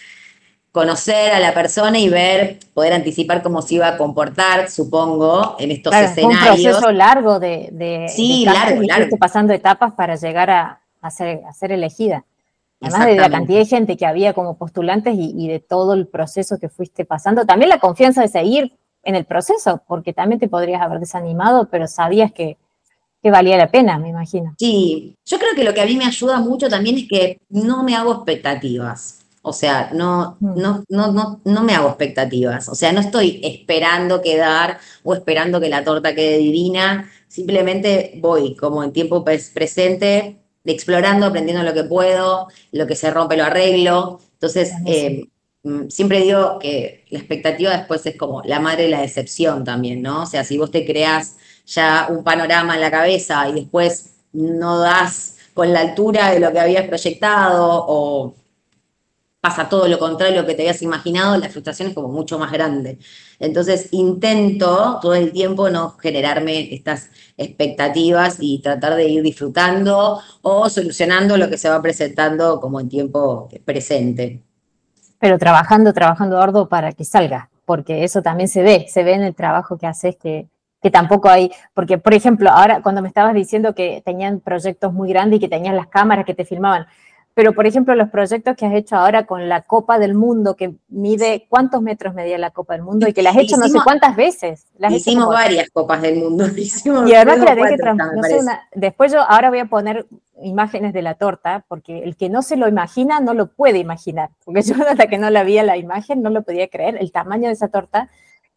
conocer a la persona y ver, poder anticipar cómo se iba a comportar, supongo, en estos escenarios. un proceso largo de, de sí, largo, largo. pasando etapas para llegar a, ser, a ser elegida. Además de la cantidad de gente que había como postulantes y, de todo el proceso que fuiste pasando, también la confianza de seguir en el proceso, porque también te podrías haber desanimado, pero sabías que, que valía la pena, me imagino. Sí, yo creo que lo que a mí me ayuda mucho también es que no me hago expectativas. O sea, no, mm. no, no, no, no me hago expectativas. O sea, no estoy esperando quedar o esperando que la torta quede divina. Simplemente voy como en tiempo presente, explorando, aprendiendo lo que puedo, lo que se rompe lo arreglo. Entonces, eh, mm, siempre digo que la expectativa después es como la madre de la decepción también, ¿no? O sea, si vos te creas ya un panorama en la cabeza y después no das con la altura de lo que habías proyectado o pasa todo lo contrario a lo que te habías imaginado, la frustración es como mucho más grande. Entonces intento todo el tiempo no generarme estas expectativas y tratar de ir disfrutando o solucionando lo que se va presentando como en tiempo presente. Pero trabajando, trabajando arduo para que salga, porque eso también se ve, se ve en el trabajo que haces que, que tampoco hay, porque por ejemplo, ahora cuando me estabas diciendo que tenían proyectos muy grandes y que tenían las cámaras que te filmaban, pero por ejemplo los proyectos que has hecho ahora con la Copa del Mundo, que mide cuántos metros medía la Copa del Mundo y que la has hecho no sé cuántas veces. hicimos varias Copas del Mundo. y además que la que no sé, Después yo ahora voy a poner imágenes de la torta, porque el que no se lo imagina no lo puede imaginar, porque yo hasta que no la vi la imagen no lo podía creer, el tamaño de esa torta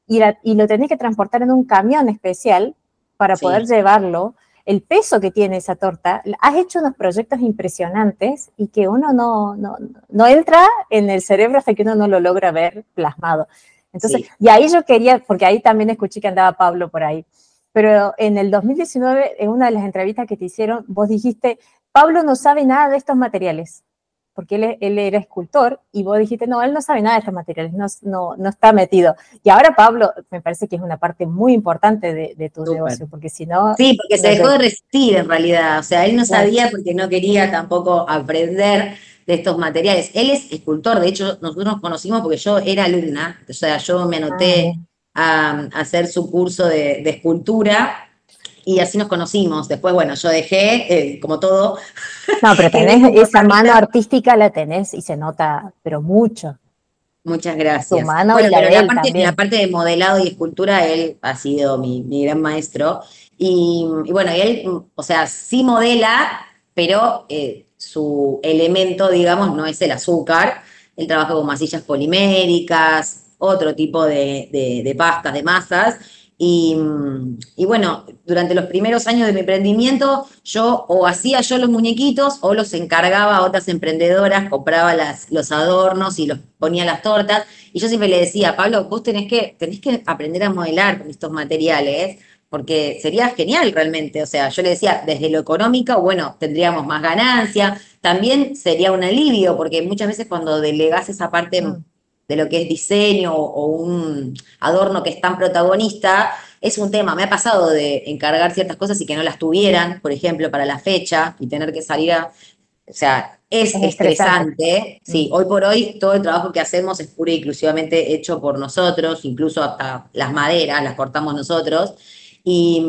y, lo tenés que transportar en un camión especial para poder llevarlo. El peso que tiene esa torta, has hecho unos proyectos impresionantes y que uno no, no, entra en el cerebro hasta que uno no lo logra ver plasmado. Entonces, y ahí yo quería, porque ahí también escuché que andaba Pablo por ahí, pero en el 2019, en una de las entrevistas que te hicieron, vos dijiste, Pablo no sabe nada de estos materiales porque él, era escultor y vos dijiste, no, él no sabe nada de estos materiales, no, no, está metido. Y ahora Pablo, me parece que es una parte muy importante de, tu negocio, porque si no... Sí, porque se dejó de resistir en realidad, o sea, él no sabía porque no quería tampoco aprender de estos materiales. Él es escultor, de hecho nosotros nos conocimos porque yo era alumna, o sea, yo me anoté ah, a, hacer su curso de, de escultura y así nos conocimos. Después, bueno, yo dejé, eh, como todo. No, pero tenés esa mano artística, la tenés y se nota, pero mucho. Muchas gracias. Tu mano y la, la, parte, la, parte, de modelado y escultura, él ha sido mi, gran maestro. Y, bueno, él, o sea, sí modela, pero eh, su elemento, digamos, no es el azúcar. Él trabaja con masillas poliméricas, otro tipo de, de, de pastas, de masas y, bueno, durante los primeros años de mi emprendimiento, yo o hacía yo los muñequitos o los encargaba a otras emprendedoras, compraba las, los adornos y los ponía las tortas. Y yo siempre le decía, Pablo, vos tenés que, tenés que aprender a modelar con estos materiales, porque sería genial realmente. O sea, yo le decía, desde lo económico, bueno, tendríamos más ganancia. También sería un alivio, porque muchas veces cuando delegás esa parte mm de lo que es diseño o un adorno que es tan protagonista, es un tema. Me ha pasado de encargar ciertas cosas y que no las tuvieran, por ejemplo, para la fecha y tener que salir a... O sea, es, estresante. Sí, mm. hoy por hoy todo el trabajo que hacemos es pura y exclusivamente hecho por nosotros, incluso hasta las maderas las cortamos nosotros. Y,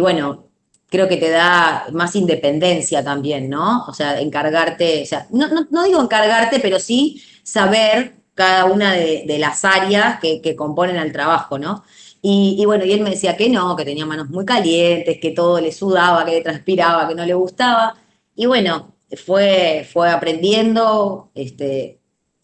bueno, creo que te da más independencia también, ¿no? O sea, encargarte, o sea, no, no digo encargarte, pero sí saber cada una de, las áreas que, componen al trabajo, ¿no? Y, bueno, y él me decía que no, que tenía manos muy calientes, que todo le sudaba, que le transpiraba, que no le gustaba. Y bueno, fue, fue aprendiendo, este,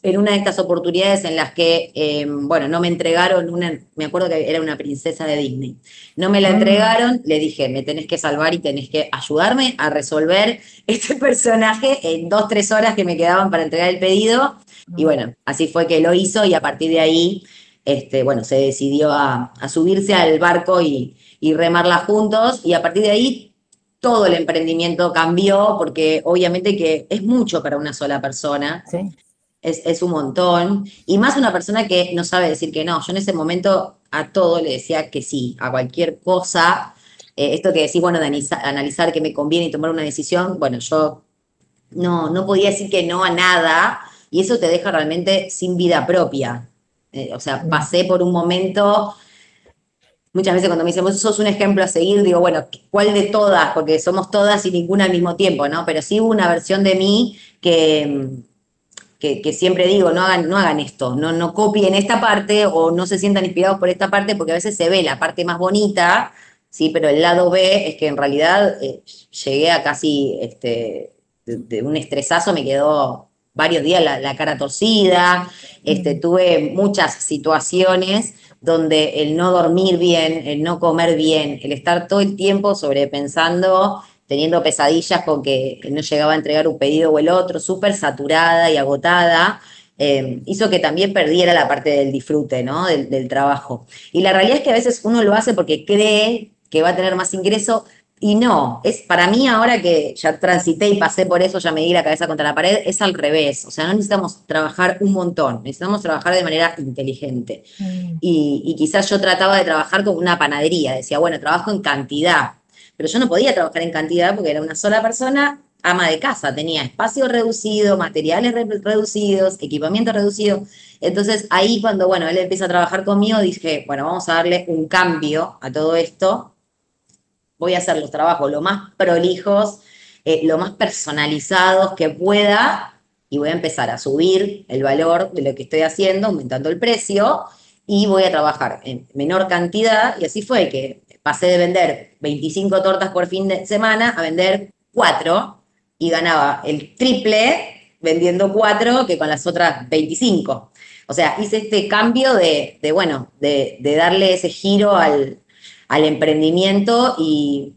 en una de estas oportunidades en las que, em, bueno, no me entregaron una, me acuerdo que era una princesa de Disney, no me la mm. entregaron, le dije, me tenés que salvar y tenés que ayudarme a resolver este personaje en dos, tres horas que me quedaban para entregar el pedido. Y bueno, así fue que lo hizo y a partir de ahí, este, bueno, se decidió a, subirse al barco y, remarla juntos y a partir de ahí todo el emprendimiento cambió porque obviamente que es mucho para una sola persona. Es, un montón. Y más una persona que no sabe decir que no. Yo en ese momento a todo le decía que sí, a cualquier cosa. Eh, esto que decís, bueno, de analizar, analizar qué me conviene y tomar una decisión, bueno, yo no, no podía decir que no a nada y eso te deja realmente sin vida propia. Eh, o sea, pasé por un momento, muchas veces cuando me dicen, vos sos un ejemplo a seguir, digo, bueno, ¿cuál de todas? Porque somos todas y ninguna al mismo tiempo, ¿no? Pero sí hubo una versión de mí que, que, siempre digo, no hagan, no hagan esto, no, no copien esta parte o no se sientan inspirados por esta parte, porque a veces se ve la parte más bonita, sí, pero el lado B es que en realidad eh, llegué a casi este, de, un estresazo, me quedó varios días la, cara torcida, este, tuve muchas situaciones donde el no dormir bien, el no comer bien, el estar todo el tiempo sobrepensando, teniendo pesadillas con que no llegaba a entregar un pedido o el otro, súper saturada y agotada, eh, hizo que también perdiera la parte del disfrute, ¿no? Del, del trabajo. Y la realidad es que a veces uno lo hace porque cree que va a tener más ingreso, y no, es para mí ahora que ya transité y pasé por eso, ya me di la cabeza contra la pared, es al revés. O sea, no necesitamos trabajar un montón, necesitamos trabajar de manera inteligente. Mm. Y, quizás yo trataba de trabajar como una panadería, decía, bueno, trabajo en cantidad, pero yo no podía trabajar en cantidad porque era una sola persona ama de casa, tenía espacio reducido, materiales re- reducidos, equipamiento reducido. Entonces ahí cuando, bueno, él empieza a trabajar conmigo, dije, bueno, vamos a darle un cambio a todo esto. Voy a hacer los trabajos lo más prolijos, eh, lo más personalizados que pueda y voy a empezar a subir el valor de lo que estoy haciendo, aumentando el precio y voy a trabajar en menor cantidad y así fue que pasé de vender 25 tortas por fin de semana a vender 4 y ganaba el triple vendiendo 4 que con las otras 25. O sea, hice este cambio de, bueno, de, darle ese giro al, emprendimiento y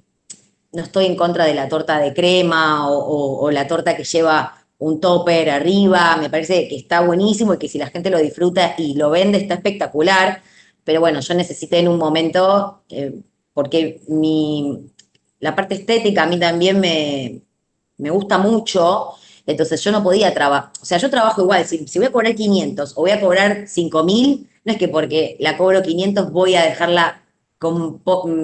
no estoy en contra de la torta de crema o la torta que lleva un topper arriba, me parece que está buenísimo y que si la gente lo disfruta y lo vende está espectacular, pero bueno, yo necesité en un momento, eh, porque mi, la parte estética a mí también me, me gusta mucho, entonces yo no podía trabajar, o sea, yo trabajo igual, si, si voy a cobrar 500 o voy a cobrar 5000, no es que porque la cobro 500 voy a dejarla con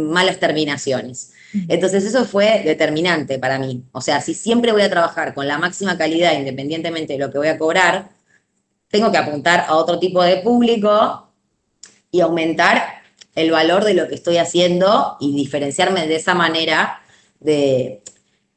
malas terminaciones. Entonces eso fue determinante para mí. O sea, si siempre voy a trabajar con la máxima calidad, independientemente de lo que voy a cobrar, tengo que apuntar a otro tipo de público y aumentar el valor de lo que estoy haciendo y diferenciarme de esa manera de,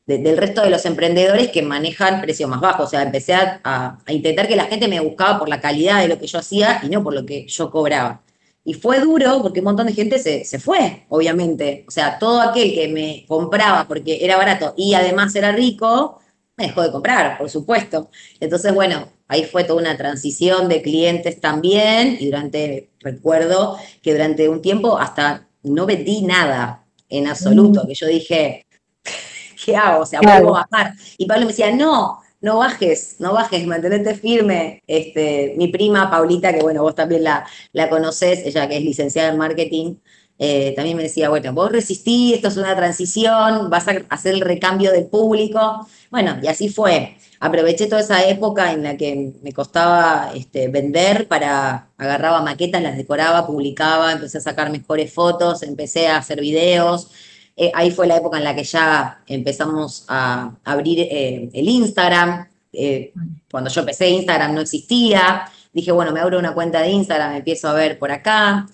de- del resto de los emprendedores que manejan precios más bajos. O sea, empecé a, a- a intentar que la gente me buscaba por la calidad de lo que yo hacía y no por lo que yo cobraba. Y fue duro porque un montón de gente se, se fue, obviamente. O sea, todo aquel que me compraba porque era barato y además era rico, me dejó de comprar, por supuesto. Entonces, bueno, ahí fue toda una transición de clientes también y durante, recuerdo que durante un tiempo hasta no vendí nada en absoluto, que yo dije, ¿qué hago? O sea, Claro. vuelvo a bajar. Y Pablo me decía, no, no bajes, no bajes, mantenete firme. Este, mi prima Paulita, que bueno, vos también la, la conocés, ella que es licenciada en marketing, eh, también me decía, bueno, vos resistí, esto es una transición, vas a hacer el recambio del público. Bueno, y así fue. Aproveché toda esa época en la que me costaba este, vender para, agarraba maquetas, las decoraba, publicaba, empecé a sacar mejores fotos, empecé a hacer videos. Eh, ahí fue la época en la que ya empezamos a abrir eh, el Instagram. Eh, cuando yo empecé, Instagram no existía. Dije, bueno, me abro una cuenta de Instagram, me empiezo a ver por acá.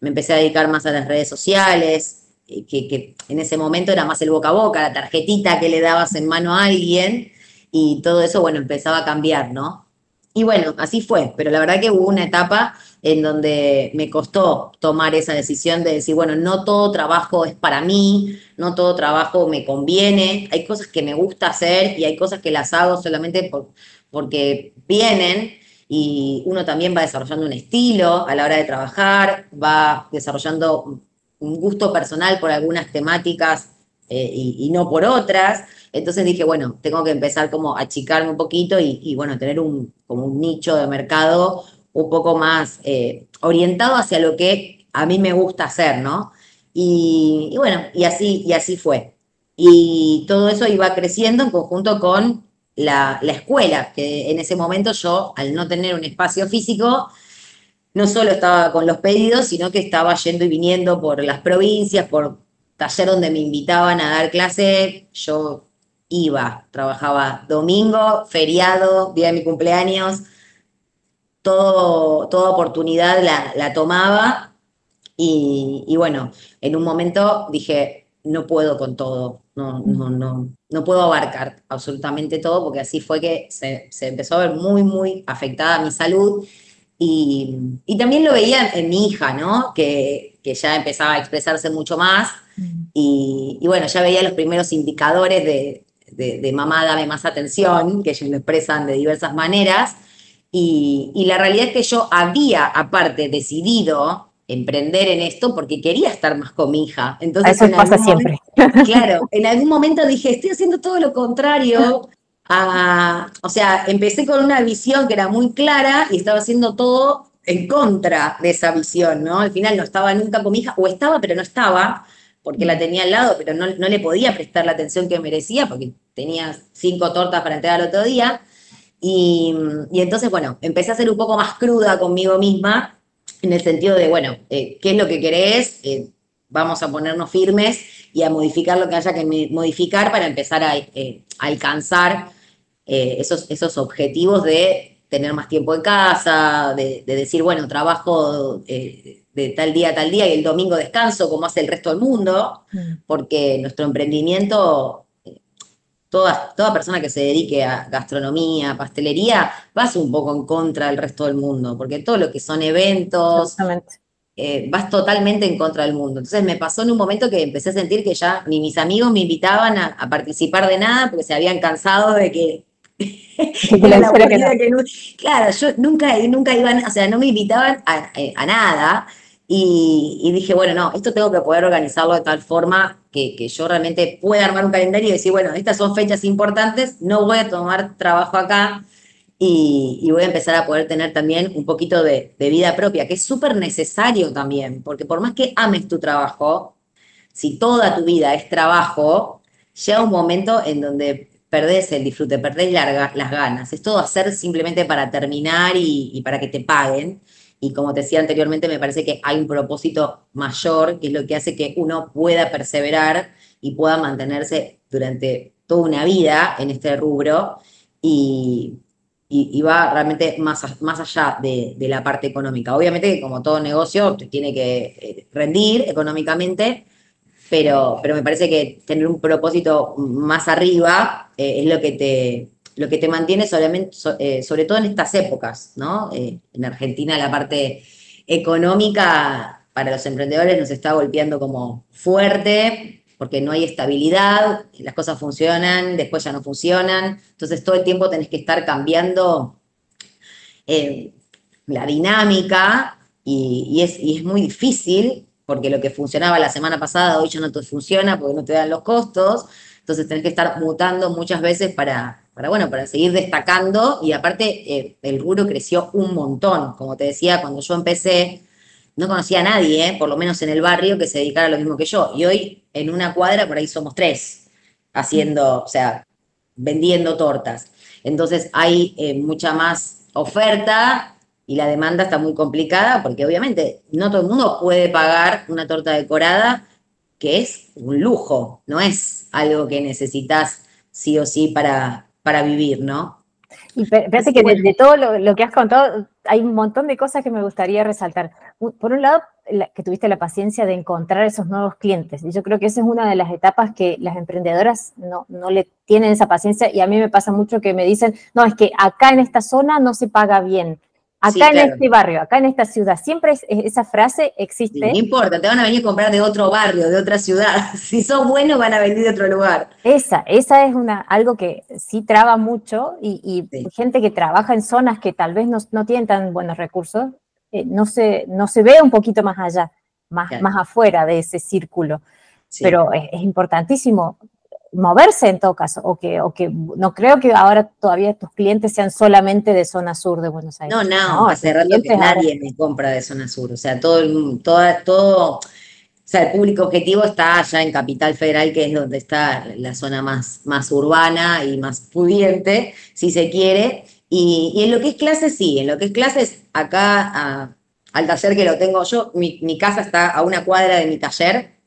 Me empecé a dedicar más a las redes sociales, que, que en ese momento era más el boca a boca, la tarjetita que le dabas en mano a alguien. Y todo eso, bueno, empezaba a cambiar, ¿no? Y bueno, así fue, pero la verdad que hubo una etapa en donde me costó tomar esa decisión de decir, bueno, no todo trabajo es para mí, no todo trabajo me conviene, hay cosas que me gusta hacer y hay cosas que las hago solamente por, porque vienen y uno también va desarrollando un estilo a la hora de trabajar, va desarrollando un gusto personal por algunas temáticas eh, y, no por otras. Entonces dije, bueno, tengo que empezar como a achicarme un poquito y, y, bueno, tener un, como un nicho de mercado un poco más eh, orientado hacia lo que a mí me gusta hacer, ¿no? Y, y, bueno, y así, y así fue. Y todo eso iba creciendo en conjunto con la, la escuela, que en ese momento yo, al no tener un espacio físico, no solo estaba con los pedidos, sino que estaba yendo y viniendo por las provincias, por taller donde me invitaban a dar clase, yo iba, trabajaba domingo, feriado, día de mi cumpleaños, todo, toda oportunidad la, la tomaba y, bueno, en un momento dije, no puedo con todo, no, no, no, no puedo abarcar absolutamente todo porque así fue que se, se empezó a ver muy, muy afectada mi salud y, y también lo veía en mi hija, ¿no? Que, que ya empezaba a expresarse mucho más y, y bueno, ya veía los primeros indicadores de, de, de, mamá, dame más atención, que ellos lo expresan de diversas maneras. Y, y, la realidad es que yo había, aparte, decidido emprender en esto porque quería estar más con mi hija. Entonces, Eso pasa siempre. Momento, claro, en algún momento dije, estoy haciendo todo lo contrario. A, o sea, empecé con una visión que era muy clara y estaba haciendo todo en contra de esa visión, ¿no? Al final no estaba nunca con mi hija, o estaba, pero no estaba porque la tenía al lado, pero no, no, le podía prestar la atención que merecía, porque tenía cinco tortas para entregar al otro día. Y, y, entonces, bueno, empecé a ser un poco más cruda conmigo misma, en el sentido de, bueno, eh, ¿qué es lo que querés? Eh, vamos a ponernos firmes y a modificar lo que haya que modificar para empezar a, eh, alcanzar esos, esos objetivos de tener más tiempo en casa, de, decir, bueno, trabajo de tal día a tal día y el domingo descanso como hace el resto del mundo, mm. porque nuestro emprendimiento toda, toda persona que se dedique a gastronomía, pastelería, va a ser un poco en contra del resto del mundo, porque todo lo que son eventos, eh, vas totalmente en contra del mundo. Entonces me pasó en un momento que empecé a sentir que ya ni mis amigos me invitaban a, participar de nada porque se habían cansado de que... claro, yo nunca, nunca iban, o sea, no me invitaban a, eh, a nada. Y, dije, bueno, no, esto tengo que poder organizarlo de tal forma que, yo realmente pueda armar un calendario y decir, bueno, estas son fechas importantes, no voy a tomar trabajo acá y, voy a empezar a poder tener también un poquito de, vida propia, que es súper necesario también, porque por más que ames tu trabajo, si toda tu vida es trabajo, llega un momento en donde perdés el disfrute, perdés las ganas. Es todo hacer simplemente para terminar y para que te paguen. Y como te decía anteriormente, me parece que hay un propósito mayor, que es lo que hace que uno pueda perseverar y pueda mantenerse durante toda una vida en este rubro y, va realmente más, más allá de, la parte económica. Obviamente, como todo negocio, tiene que eh, rendir económicamente, pero, pero me parece que tener un propósito más arriba eh, es lo que te, lo que te mantiene eh, sobre todo en estas épocas, ¿no? Eh, en Argentina la parte económica para los emprendedores nos está golpeando como fuerte, porque no hay estabilidad, las cosas funcionan, después ya no funcionan, entonces todo el tiempo tenés que estar cambiando eh, la dinámica y, es, y es muy difícil porque lo que funcionaba la semana pasada hoy ya no te funciona porque no te dan los costos, entonces tenés que estar mutando muchas veces para, para, bueno, para seguir destacando y aparte eh, el rubro creció un montón. Como te decía, cuando yo empecé, no conocía a nadie, eh, por lo menos en el barrio, que se dedicara a lo mismo que yo. Y hoy en una cuadra por ahí somos tres, haciendo, o sea, vendiendo tortas. Entonces hay eh, mucha más oferta y la demanda está muy complicada porque obviamente no todo el mundo puede pagar una torta decorada que es un lujo, no es algo que necesitas sí o sí para, para vivir, ¿no? Y fíjate que de, todo lo, que has contado, hay un montón de cosas que me gustaría resaltar. Por un lado, que tuviste la paciencia de encontrar esos nuevos clientes. Y yo creo que esa es una de las etapas que las emprendedoras no, no le tienen esa paciencia. Y a mí me pasa mucho que me dicen, no, es que acá en esta zona no se paga bien. Acá en este barrio, acá en esta ciudad, siempre esa frase existe. no importa, te van a venir a comprar de otro barrio, de otra ciudad. Si sos bueno, van a venir de otro lugar. Esa, esa es una, algo que sí traba mucho y, gente que trabaja en zonas que tal vez no, tienen tan buenos recursos, eh, no, se, no se ve un poquito más allá, más, más afuera de ese círculo. Pero es, es importantísimo moverse en todo caso, o que, o que no creo que ahora todavía tus clientes sean solamente de zona sur de Buenos Aires. No, no, hace rato que nadie me compra de zona sur, o sea, todo el, todo, todo, o sea, el público objetivo está allá en Capital Federal, que es donde está la zona más, más urbana y más pudiente, si se quiere, y, en lo que es clases, sí, en lo que es clases, acá al taller que lo tengo yo, mi, mi casa está a una cuadra de mi taller,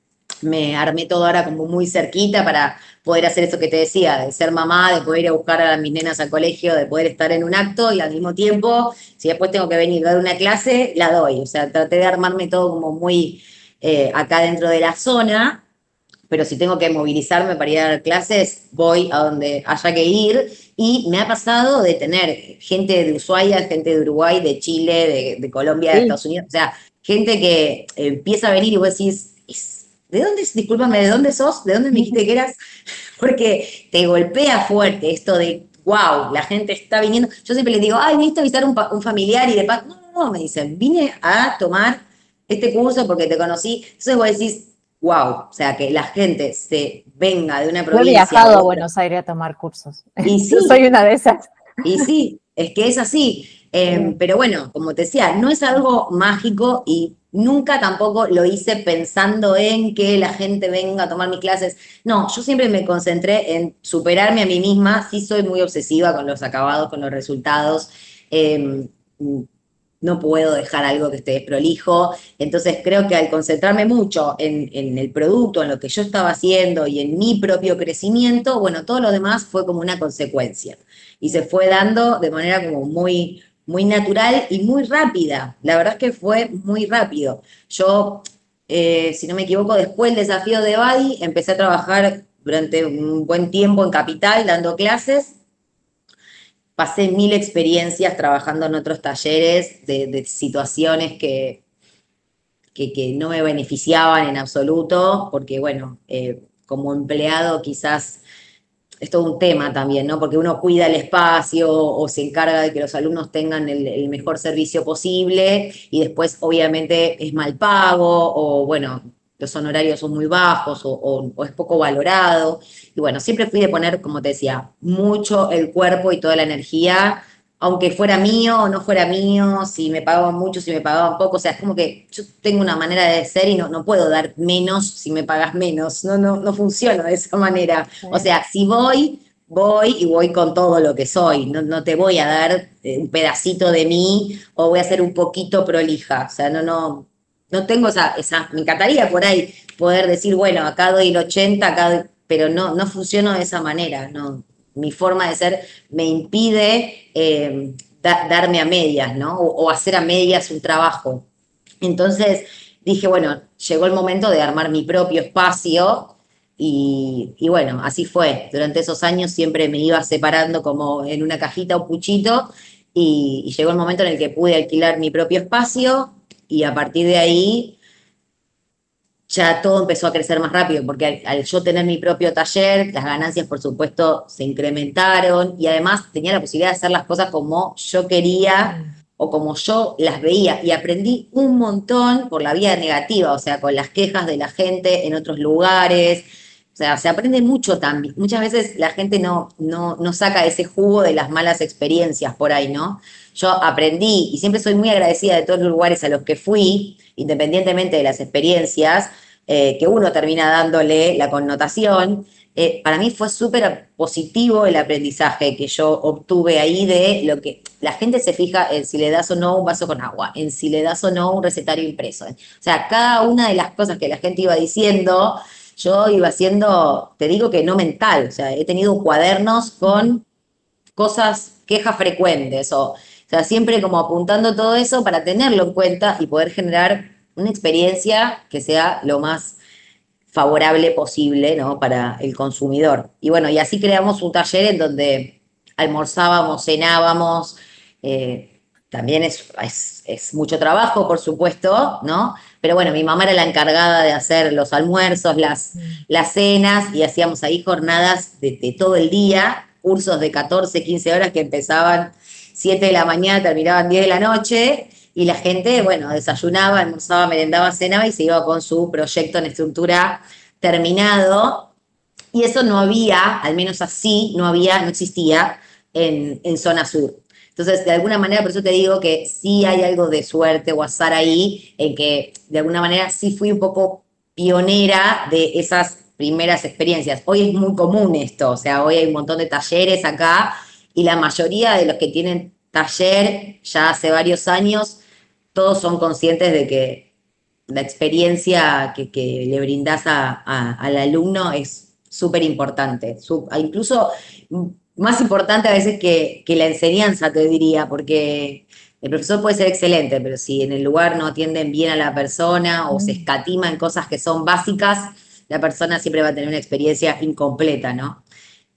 me armé todo ahora como muy cerquita para poder hacer eso que te decía, de ser mamá, de poder ir a buscar a mis nenas al colegio, de poder estar en un acto y al mismo tiempo, si después tengo que venir a dar una clase, la doy. O sea, traté de armarme todo como muy eh, acá dentro de la zona, pero si tengo que movilizarme para ir a dar clases, voy a donde haya que ir. Y me ha pasado de tener gente de Ushuaia, gente de Uruguay, de Chile, de, Colombia, de Estados Unidos, o sea, gente que empieza a venir y vos decís, ¿de dónde, discúlpame, ¿de dónde sos? ¿De dónde me dijiste que eras? Porque te golpea fuerte esto de, wow, la gente está viniendo. Yo siempre les digo, ay, viniste a visitar un, un familiar y de paz. No, no, no, me dicen, vine a tomar este curso porque te conocí. Entonces vos decís, wow, o sea, que la gente se venga de una provincia. Yo he viajado a Buenos Aires a tomar cursos. Y sí, soy una de esas. Y sí, es que es así. Em, pero bueno, como te decía, no es algo mágico y Nunca tampoco lo hice pensando en que la gente venga a tomar mis clases. No, yo siempre me concentré en superarme a mí misma. Sí soy muy obsesiva con los acabados, con los resultados. Em, no puedo dejar algo que esté desprolijo. Entonces creo que al concentrarme mucho en, en, el producto, en lo que yo estaba haciendo y en mi propio crecimiento, bueno, todo lo demás fue como una consecuencia. Y se fue dando de manera como muy, muy natural y muy rápida. La verdad es que fue muy rápido. Yo, eh, si no me equivoco, después del desafío de Badi, empecé a trabajar durante un buen tiempo en Capital dando clases pasé mil experiencias trabajando en otros talleres de, situaciones que, que, no me beneficiaban en absoluto, porque bueno, eh, como empleado quizás es todo un tema también, ¿no? Porque uno cuida el espacio o se encarga de que los alumnos tengan el, mejor servicio posible y después obviamente es mal pago o bueno, los honorarios son muy bajos o, es poco valorado. Y bueno, siempre fui de poner, como te decía, mucho el cuerpo y toda la energía, aunque fuera mío o no fuera mío, si me pagaban mucho, si me pagaban poco, o sea, es como que yo tengo una manera de ser y no, no puedo dar menos si me pagas menos, no, no, no funciona de esa manera. O sea, si voy, voy y voy con todo lo que soy, no, no te voy a dar eh, un pedacito de mí o voy a ser un poquito prolija, o sea, no, no, no tengo esa, esa, me encantaría por ahí poder decir, bueno, acá doy el 80, acá pero no, no funciono de esa manera, no. Mi forma de ser me impide eh, darme a medias, ¿no? O, hacer a medias un trabajo. Entonces dije, bueno, llegó el momento de armar mi propio espacio y, bueno, así fue. Durante esos años siempre me iba separando como en una cajita o puchito y, y llegó el momento en el que pude alquilar mi propio espacio, y a partir de ahí ya todo empezó a crecer más rápido, porque al, yo tener mi propio taller, las ganancias por supuesto se incrementaron y además tenía la posibilidad de hacer las cosas como yo quería o como yo las veía y aprendí un montón por la vía negativa, o sea, con las quejas de la gente en otros lugares. O sea, se aprende mucho también. Muchas veces la gente no, no, no saca ese jugo de las malas experiencias por ahí, ¿no? Yo aprendí y siempre soy muy agradecida de todos los lugares a los que fui, independientemente de las experiencias, eh, que uno termina dándole la connotación. Eh, para mí fue súper positivo el aprendizaje que yo obtuve ahí de lo que la gente se fija en si le das o no un vaso con agua, en si le das o no un recetario impreso. O sea, cada una de las cosas que la gente iba diciendo, yo iba haciendo, te digo que no mental, o sea, he tenido cuadernos con cosas, quejas frecuentes o sea, siempre como apuntando todo eso para tenerlo en cuenta y poder generar una experiencia que sea lo más favorable posible ¿no? para el consumidor. Y bueno, y así creamos un taller en donde almorzábamos, cenábamos, eh, también es, es, mucho trabajo, por supuesto, ¿no? Pero bueno, mi mamá era la encargada de hacer los almuerzos, las, las cenas, y hacíamos ahí jornadas de, de todo el día, cursos de 14, 15 horas que empezaban 7 de la mañana, terminaban 10 de la noche, y la gente, bueno, desayunaba, almorzaba, merendaba, cenaba y se iba con su proyecto en estructura terminado. Y eso no había, al menos así, no había, no existía en, en zona sur. Entonces, de alguna manera, por eso te digo que sí hay algo de suerte o azar ahí, en que de alguna manera sí fui un poco pionera de esas primeras experiencias. Hoy es muy común esto, o sea, hoy hay un montón de talleres acá y la mayoría de los que tienen taller ya hace varios años, todos son conscientes de que la experiencia que, le brindas al alumno es súper importante, incluso más importante a veces que, la enseñanza, te diría, porque el profesor puede ser excelente, pero si en el lugar no atienden bien a la persona o se escatima en cosas que son básicas, la persona siempre va a tener una experiencia incompleta, ¿no?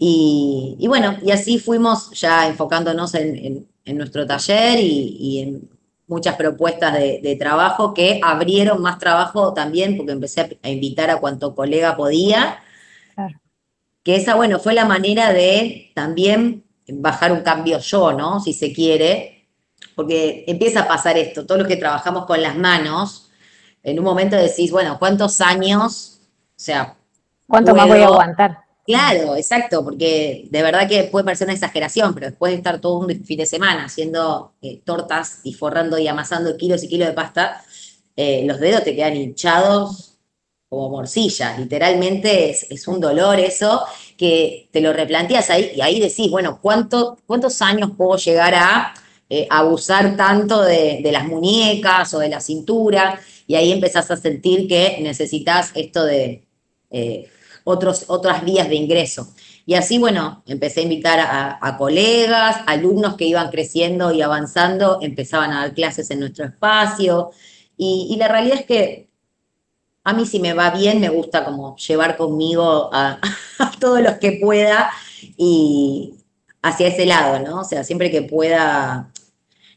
Y, bueno, y así fuimos ya enfocándonos en, nuestro taller y, en muchas propuestas de, trabajo que abrieron más trabajo también, porque empecé a, invitar a cuanto colega podía. Que esa, bueno, fue la manera de también bajar un cambio yo, ¿no? Si se quiere, porque empieza a pasar esto, todos los que trabajamos con las manos, en un momento decís, bueno, ¿cuántos años? O sea, ¿cuánto más voy a aguantar? Claro, exacto, porque de verdad que puede parecer una exageración, pero después de estar todo un fin de semana haciendo eh, tortas y forrando y amasando kilos y kilos de pasta, eh, los dedos te quedan hinchados como morcillas. Literalmente es, un dolor eso que te lo replanteas ahí y ahí decís, bueno, ¿cuánto, ¿cuántos años puedo llegar a eh, abusar tanto de, las muñecas o de la cintura, y ahí empezás a sentir que necesitas esto de otros, otras vías de ingreso. Y así, bueno, empecé a invitar a, colegas, alumnos que iban creciendo y avanzando, empezaban a dar clases en nuestro espacio. Y, la realidad es que a mí si me va bien, me gusta como llevar conmigo a, todos los que pueda y hacia ese lado, ¿no? O sea, siempre que pueda,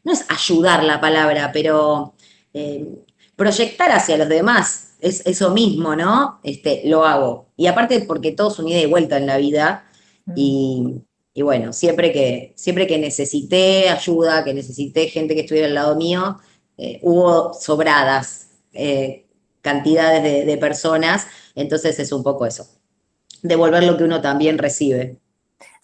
no es ayudar la palabra, pero eh, proyectar hacia los demás es eso mismo, ¿no? Este, lo hago. Y aparte porque todo es un ida y vuelta en la vida. Y, bueno, siempre que, siempre que necesité ayuda, que necesité gente que estuviera al lado mío, eh, hubo sobradas eh, cantidades de personas, entonces es un poco eso, devolver lo que uno también recibe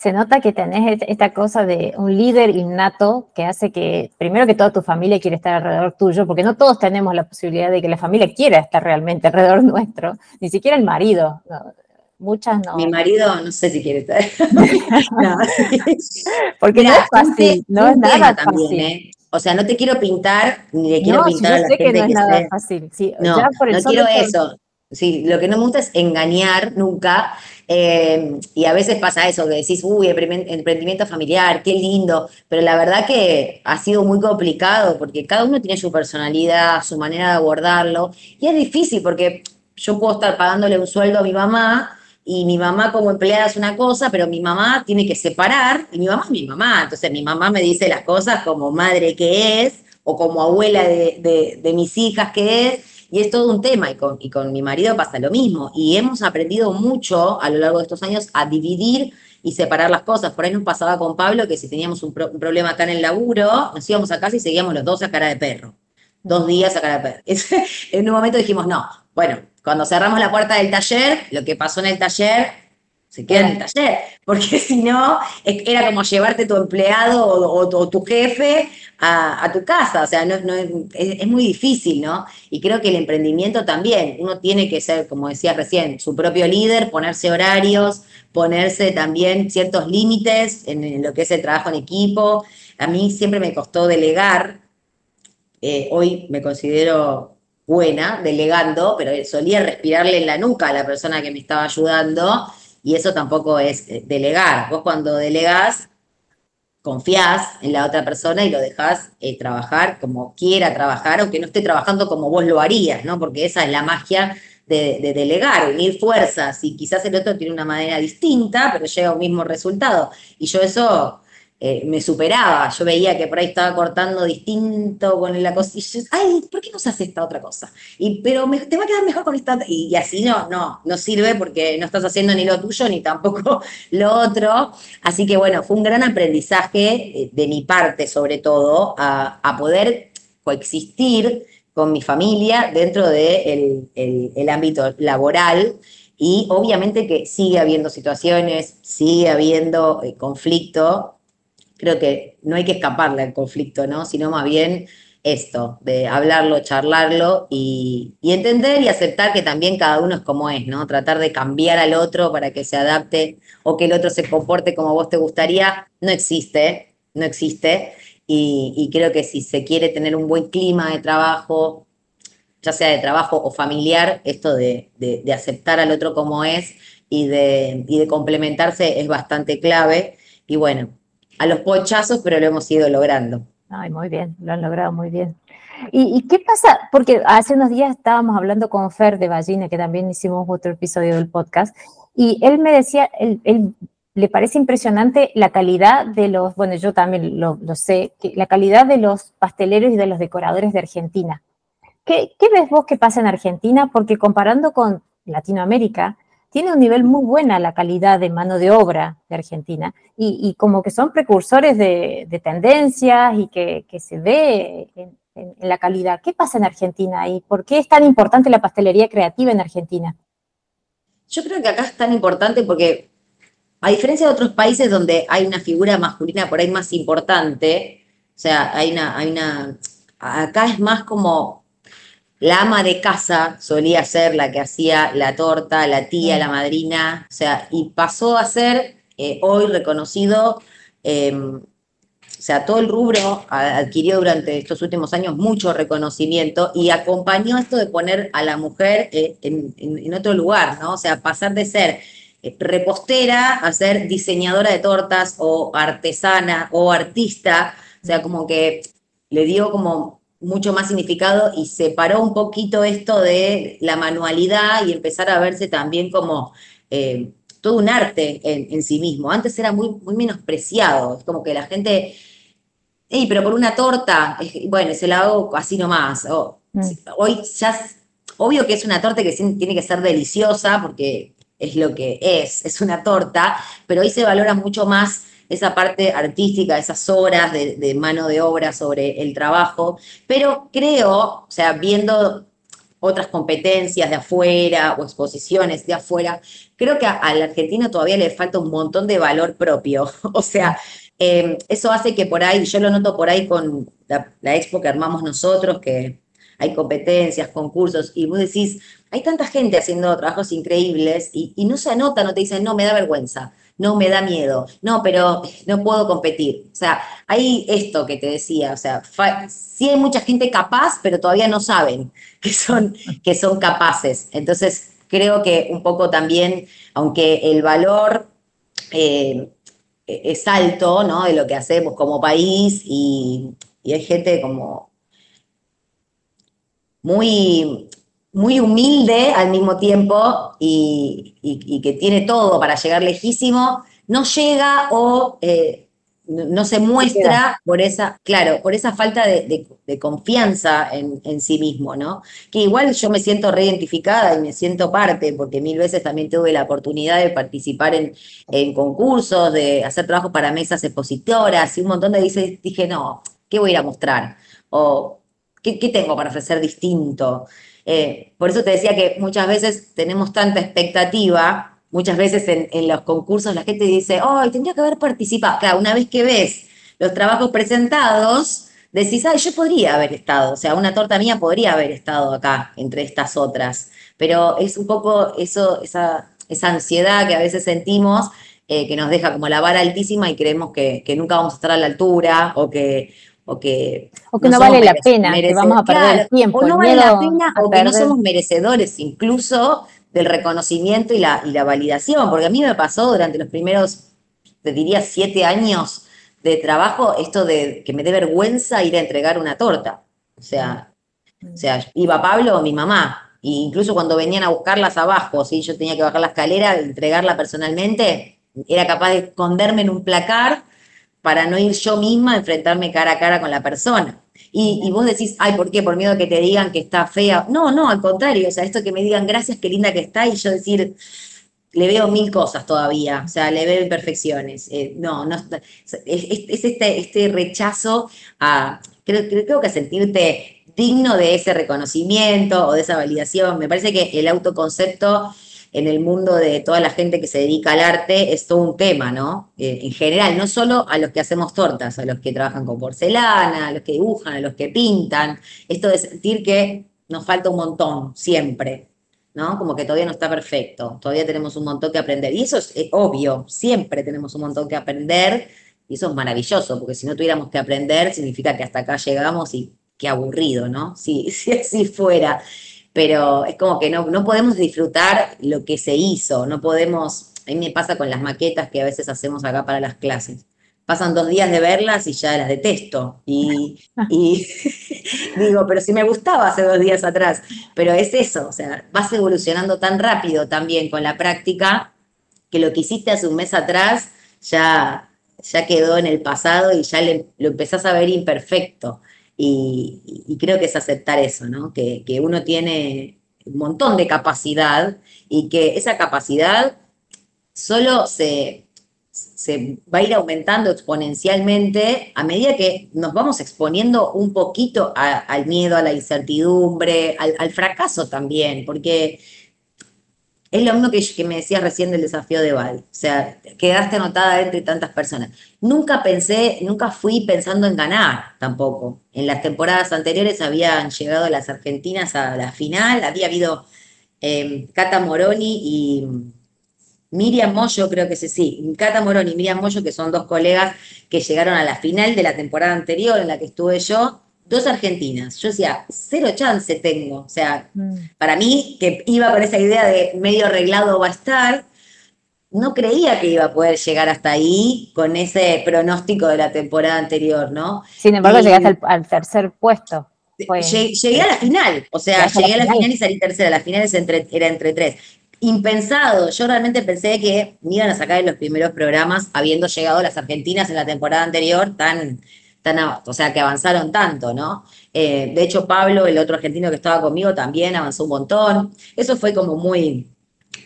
se nota que tenés esta cosa de un líder innato que hace que, primero que toda tu familia quiere estar alrededor tuyo, porque no todos tenemos la posibilidad de que la familia quiera estar realmente alrededor nuestro, ni siquiera el marido. muchas no. Mi marido no sé si quiere estar. Porque no es fácil, no es nada fácil. ¿eh? O sea, no te quiero pintar, ni le quiero pintar a la gente que no es nada fácil. no, no quiero eso. Sí, lo que no me gusta es engañar nunca eh, y a veces pasa eso, que decís, uy, emprendimiento familiar, qué lindo, pero la verdad que ha sido muy complicado porque cada uno tiene su personalidad, su manera de abordarlo, y es difícil porque yo puedo estar pagándole un sueldo a mi mamá y mi mamá como empleada es una cosa, pero mi mamá tiene que separar, y mi mamá es mi mamá, entonces mi mamá me dice las cosas como madre que es, o como abuela de, de mis hijas que es, y es todo un tema, y con, y con mi marido pasa lo mismo. Y hemos aprendido mucho a lo largo de estos años a dividir y separar las cosas. Por ahí nos pasaba con Pablo que si teníamos un, problema acá en el laburo, nos íbamos a casa y seguíamos los dos a cara de perro. Dos días a cara de perro. en un momento dijimos, no, bueno, cuando cerramos la puerta del taller, lo que pasó en el taller se queda en el taller, porque si no, era como llevarte tu empleado o, tu jefe a, tu casa, o sea, no, es, muy difícil, ¿no? Y creo que el emprendimiento también, uno tiene que ser, como decía recién, su propio líder, ponerse horarios, ponerse también ciertos límites en, lo que es el trabajo en equipo. A mí siempre me costó delegar, eh, hoy me considero buena delegando, pero solía respirarle en la nuca a la persona que me estaba ayudando y eso tampoco es eh, delegar. Vos cuando delegás, confías en la otra persona y lo dejás eh, trabajar como quiera trabajar, aunque no esté trabajando como vos lo harías, ¿no? Porque esa es la magia de, de, delegar, unir fuerzas, y quizás el otro tiene una manera distinta, pero llega a un mismo resultado. Y yo eso eh, me superaba. Yo veía que por ahí estaba cortando distinto con la cosilla. Ay, ¿por qué no se hace esta otra cosa? Y, pero te va a quedar mejor con esta. Y, así no, no, no sirve porque no estás haciendo ni lo tuyo ni tampoco lo otro. Así que bueno, fue un gran aprendizaje eh, de mi parte, sobre todo, a, poder coexistir con mi familia dentro del de el, ámbito laboral. Y obviamente que sigue habiendo situaciones, sigue habiendo eh, conflicto, creo que no hay que escaparle al conflicto, ¿no? Sino más bien esto, de hablarlo, charlarlo y, entender y aceptar que también cada uno es como es, ¿no? Tratar de cambiar al otro para que se adapte o que el otro se comporte como vos te gustaría, no existe, no existe. Y, creo que si se quiere tener un buen clima de trabajo, ya sea de trabajo o familiar, esto de, aceptar al otro como es y de, y de complementarse es bastante clave. Y bueno, a los pochazos, pero lo hemos ido logrando. Ay, muy bien, lo han logrado muy bien. ¿Y, qué pasa? Porque hace unos días estábamos hablando con Fer de Ballina, que también hicimos otro episodio del podcast, y él me decía, él, le parece impresionante la calidad de los, bueno, yo también lo, sé, la calidad de los pasteleros y de los decoradores de Argentina. ¿Qué, ¿Qué ves vos que pasa en Argentina? Porque comparando con Latinoamérica, tiene un nivel muy buena la calidad de mano de obra de Argentina y, como que son precursores de, tendencias y que, se ve en, la calidad. ¿Qué pasa en Argentina y por qué es tan importante la pastelería creativa en Argentina? Yo creo que acá es tan importante porque a diferencia de otros países donde hay una figura masculina por ahí más importante, o sea, hay una, hay una, acá es más como la ama de casa solía ser la que hacía la torta, la tía, la madrina, o sea, y pasó a ser eh, hoy reconocido em, sea, todo el rubro adquirió durante estos últimos años mucho reconocimiento y acompañó esto de poner a la mujer eh, en, otro lugar, ¿no? O sea, pasar de ser eh, repostera a ser diseñadora de tortas o artesana o artista, o sea, como que le dio como mucho más significado y separó un poquito esto de la manualidad y empezar a verse también como eh, todo un arte en, sí mismo. Antes era muy, muy menospreciado, es como que la gente, hey, pero por una torta, bueno, se la hago así nomás. Mm. Hoy ya, obvio que es una torta que tiene que ser deliciosa porque es lo que es, es una torta, pero hoy se valora mucho más esa parte artística, esas horas de, mano de obra sobre el trabajo, pero creo, o sea, viendo otras competencias de afuera o exposiciones de afuera, creo que al argentino todavía le falta un montón de valor propio. o sea, em, eso hace que por ahí, yo lo noto por ahí con la, expo que armamos nosotros, que hay competencias, concursos, y vos decís, hay tanta gente haciendo trabajos increíbles y, y no se anota, no te dicen, no, me da vergüenza no me da miedo, no, pero no puedo competir. O sea, hay esto que te decía, o sea, sí hay mucha gente capaz, pero todavía no saben que son, que son capaces. Entonces, creo que un poco también, aunque el valor eh, es alto, ¿no? De lo que hacemos como país y, y hay gente como muy muy humilde al mismo tiempo y, que tiene todo para llegar lejísimo, no llega o eh, no se muestra por esa, claro, por esa falta de, confianza en, sí mismo, ¿no? Que igual yo me siento reidentificada y me siento parte, porque mil veces también tuve la oportunidad de participar en, concursos, de hacer trabajo para mesas expositoras y un montón de veces dije, no, ¿qué voy a ir a mostrar? O ¿qué, qué tengo para ofrecer distinto? Eh, por eso te decía que muchas veces tenemos tanta expectativa, muchas veces en, los concursos la gente dice, ¡ay, tendría que haber participado! Claro, una vez que ves los trabajos presentados, decís, ¡ay, yo podría haber estado! O sea, una torta mía podría haber estado acá, entre estas otras. Pero es un poco eso, esa, esa ansiedad que a veces sentimos eh, que nos deja como la vara altísima y creemos que, que, nunca vamos a estar a la altura o que, o que, no, vale la pena, que vamos a perder tiempo. O no vale la pena, o que no somos merecedores incluso del reconocimiento y la, y la validación, porque a mí me pasó durante los primeros, te diría, siete años de trabajo, esto de que me dé vergüenza ir a entregar una torta. O sea, o sea iba Pablo o mi mamá, e incluso cuando venían a buscarlas abajo, si yo tenía que bajar la escalera, entregarla personalmente, era capaz de esconderme en un placar para no ir yo misma a enfrentarme cara a cara con la persona. Y, vos decís, ay, ¿por qué? Por miedo a que te digan que está fea. No, no, al contrario, o sea, esto que me digan gracias, qué linda que está, y yo decir, le veo mil cosas todavía, o sea, le veo imperfecciones. Eh, no, no, es, este, este rechazo a, creo, creo que sentirte digno de ese reconocimiento o de esa validación. Me parece que el autoconcepto en el mundo de toda la gente que se dedica al arte es todo un tema, ¿no? Eh, en general, no solo a los que hacemos tortas, a los que trabajan con porcelana, a los que dibujan, a los que pintan, esto de sentir que nos falta un montón, siempre, ¿no? Como que todavía no está perfecto, todavía tenemos un montón que aprender. Y eso es obvio, siempre tenemos un montón que aprender, y eso es maravilloso, porque si no tuviéramos que aprender, significa que hasta acá llegamos y qué aburrido, ¿no? Si, si así fuera pero es como que no, no podemos disfrutar lo que se hizo, no podemos, a mí me pasa con las maquetas que a veces hacemos acá para las clases. Pasan dos días de verlas y ya las detesto. Y, y digo, pero si me gustaba hace dos días atrás. Pero es eso, o sea, vas evolucionando tan rápido también con la práctica que lo que hiciste hace un mes atrás ya, ya quedó en el pasado y ya lo empezás a ver imperfecto. Y, creo que es aceptar eso, ¿no? Que, uno tiene un montón de capacidad y que esa capacidad solo se, se va a ir aumentando exponencialmente a medida que nos vamos exponiendo un poquito al miedo, a la incertidumbre, al, al fracaso también, porque es lo mismo que, me decías recién del desafío de Val. O sea, quedaste anotada entre tantas personas. Nunca pensé, nunca fui pensando en ganar tampoco. En las temporadas anteriores habían llegado las argentinas a la final, había habido em, Cata Moroni y Miriam Moyo, creo que sí, sí, Cata Morón y Miriam Moyo, que son dos colegas que llegaron a la final de la temporada anterior en la que estuve yo, dos argentinas. Yo decía, cero chance tengo. O sea, Mm. para mí, que iba con esa idea de medio arreglado va a estar, no creía que iba a poder llegar hasta ahí con ese pronóstico de la temporada anterior, ¿no? Sin embargo, Y- llegaste al, al tercer puesto. Llegué a la final, o sea, llegué a la final. final y salí tercera. La final es entre, era entre tres. Impensado, yo realmente pensé que me iban a sacar en los primeros programas, habiendo llegado las argentinas en la temporada anterior, tan, o sea, que avanzaron tanto, ¿no? Eh, de hecho, Pablo, el otro argentino que estaba conmigo, también avanzó un montón. Eso fue como muy,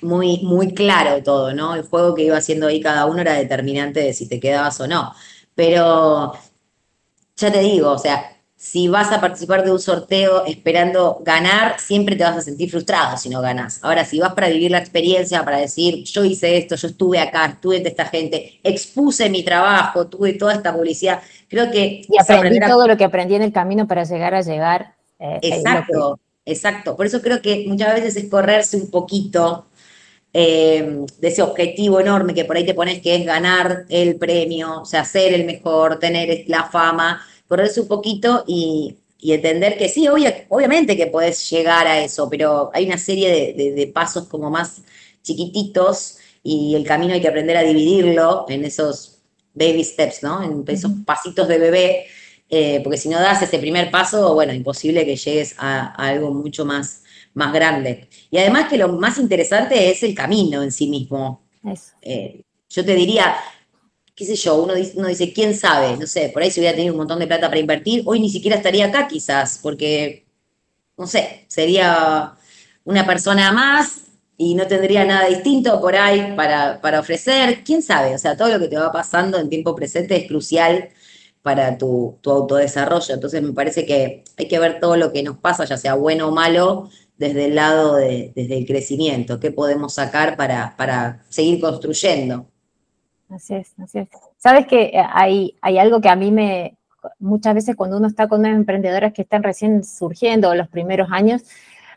muy, muy claro todo, ¿no? El juego que iba haciendo ahí cada uno era determinante de si te quedabas o no. Pero ya te digo, o sea, si vas a participar de un sorteo esperando ganar, siempre te vas a sentir frustrado si no ganas. Ahora, si vas para vivir la experiencia, para decir, yo hice esto, yo estuve acá, estuve entre esta gente, expuse mi trabajo, tuve toda esta publicidad, creo que Y aprendí a- todo lo que aprendí en el camino para llegar a llegar. eh, que- Exacto, exacto. Por eso creo que muchas veces es correrse un poquito eh, de ese objetivo enorme que por ahí te pones que es ganar el premio, o sea, ser el mejor, tener la fama, correrse un poquito y, y entender que sí, obvia- obviamente que podés llegar a eso, pero hay una serie de, de- de pasos como más chiquititos y el camino hay que aprender a dividirlo en esos baby steps, ¿no? En esos pasitos de bebé, eh, porque si no das ese primer paso, bueno, imposible que llegues a, a algo mucho más, más grande. Y además que lo más interesante es el camino en sí mismo. Eso. Eh, yo te diría, qué sé yo, uno dice, dice, ¿quién sabe? No sé, por ahí si hubiera tenido un montón de plata para invertir, hoy ni siquiera estaría acá quizás, porque, no sé, sería una persona más y no tendría nada distinto por ahí para, para ofrecer, quién sabe, o sea, todo lo que te va pasando en tiempo presente es crucial para tu, tu autodesarrollo, entonces me parece que hay que ver todo lo que nos pasa, ya sea bueno o malo, desde el lado de, desde el crecimiento, qué podemos sacar para, para seguir construyendo. Así es, así es. Sabes que eh, hay, hay algo que a mí me, muchas veces cuando uno está con unas emprendedoras que están recién surgiendo los primeros años,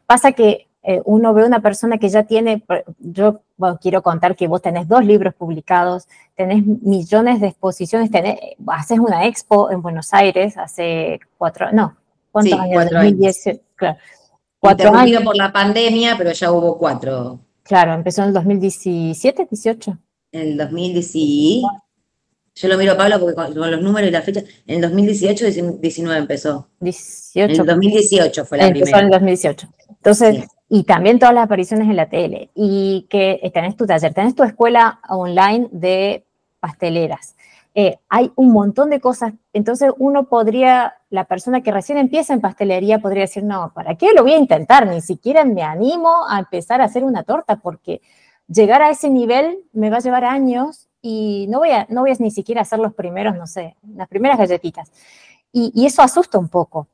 pasa que eh, uno ve una persona que ya tiene, yo bueno, quiero contar que vos tenés dos libros publicados, tenés millones de exposiciones, tenés, haces una expo en Buenos Aires hace cuatro, no, ¿cuántos Sí, años? cuatro años. 2018, claro. Cuatro Interrumpido años, por la pandemia, pero ya hubo cuatro. claro, empezó en el 2017, 18. En el 2010, yo lo miro a Pablo porque con, con los números y la fecha, en el 2018, 19 empezó. En 18, el 2018 fue la Empezó en el primera. 2018. Entonces, Sí. y también todas las apariciones en la tele, y que eh, tenés tu taller, tenés tu escuela online de pasteleras. Eh, hay un montón de cosas, entonces uno podría, la persona que recién empieza en pastelería podría decir, no, ¿para qué lo voy a intentar? Ni siquiera me animo a empezar a hacer una torta porque llegar a ese nivel me va a llevar años y no voy a, no voy a ni siquiera hacer los primeros, no sé, las primeras galletitas. Y, y eso asusta un poco.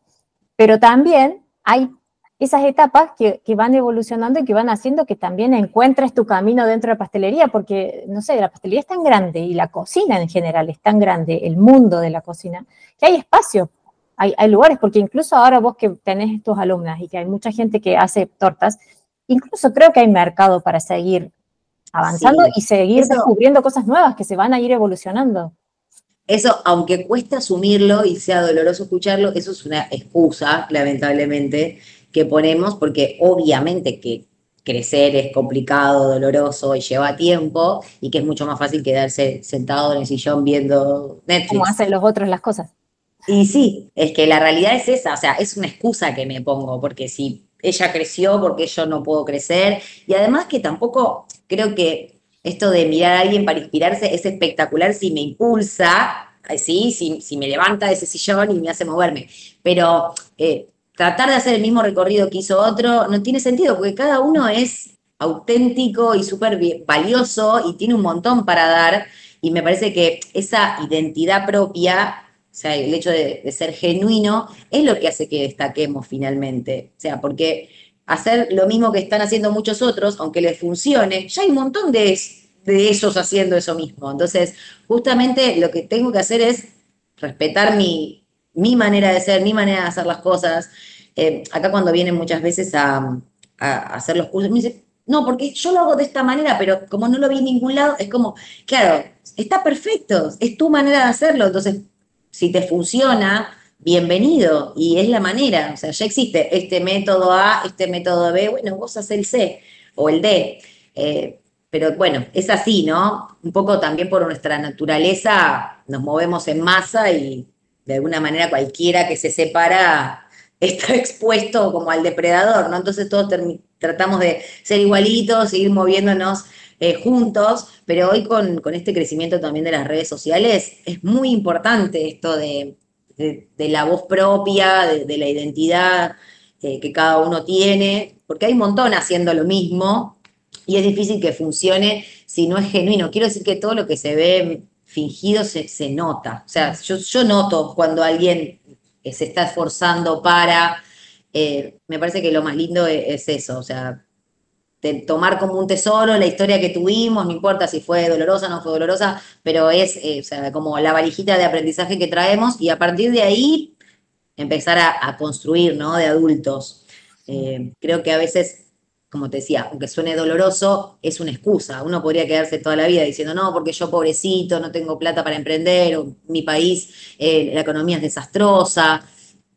Pero también hay esas etapas que, que van evolucionando y que van haciendo que también encuentres tu camino dentro de la pastelería, porque, no sé, la pastelería es tan grande y la cocina en general es tan grande, el mundo de la cocina, que hay espacio, hay, hay lugares, porque incluso ahora vos que tenés tus alumnas y que hay mucha gente que hace tortas, incluso creo que hay mercado para seguir avanzando Sí, y seguir eso- descubriendo cosas nuevas que se van a ir evolucionando. Eso, aunque cuesta asumirlo y sea doloroso escucharlo, eso es una excusa, lamentablemente, que ponemos porque obviamente que crecer es complicado, doloroso y lleva tiempo y que es mucho más fácil quedarse sentado en el sillón viendo Netflix. Como hacen los otros las cosas. Y sí, es que la realidad es esa, o sea, es una excusa que me pongo, porque si ella creció, porque yo no puedo crecer, y además que tampoco creo que esto de mirar a alguien para inspirarse es espectacular si me impulsa, eh, sí, si, si me levanta de ese sillón y me hace moverme, pero eh, tratar de hacer el mismo recorrido que hizo otro no tiene sentido, porque cada uno es auténtico y súper valioso y tiene un montón para dar, y me parece que esa identidad propia o sea, el hecho de, de ser genuino es lo que hace que destaquemos finalmente. O sea, porque hacer lo mismo que están haciendo muchos otros, aunque les funcione, ya hay un montón de, de esos haciendo eso mismo. Entonces, justamente lo que tengo que hacer es respetar mi, mi manera de ser, mi manera de hacer las cosas. Eh, acá cuando vienen muchas veces a, a hacer los cursos, me dicen, no, porque yo lo hago de esta manera, pero como no lo vi en ningún lado, es como, claro, está perfecto, es tu manera de hacerlo, entonces, si te funciona, bienvenido, y es la manera, o sea, ya existe este método A, este método B, bueno, vos haces el C o el D. Eh, pero bueno, es así, ¿no? Un poco también por nuestra naturaleza nos movemos en masa y de alguna manera cualquiera que se separa está expuesto como al depredador, ¿no? Entonces todos tratamos de ser igualitos, seguir moviéndonos eh, juntos, pero hoy con, este crecimiento también de las redes sociales es muy importante esto de, la voz propia, de, la identidad eh, que cada uno tiene, porque hay un montón haciendo lo mismo y es difícil que funcione si no es genuino. Quiero decir que todo lo que se ve fingido se, nota. O sea, yo, yo noto cuando alguien se está esforzando para... Eh, me parece que lo más lindo e, es, eso, o sea, tomar como un tesoro la historia que tuvimos, no importa si fue dolorosa o no fue dolorosa, pero es eh, como la valijita de aprendizaje que traemos y a partir de ahí empezar a, construir, ¿no? De adultos. Eh, creo que a veces como te decía, aunque suene doloroso, es una excusa. Uno podría quedarse toda la vida diciendo, no, porque yo pobrecito, no tengo plata para emprender, o mi país, eh, la economía es desastrosa,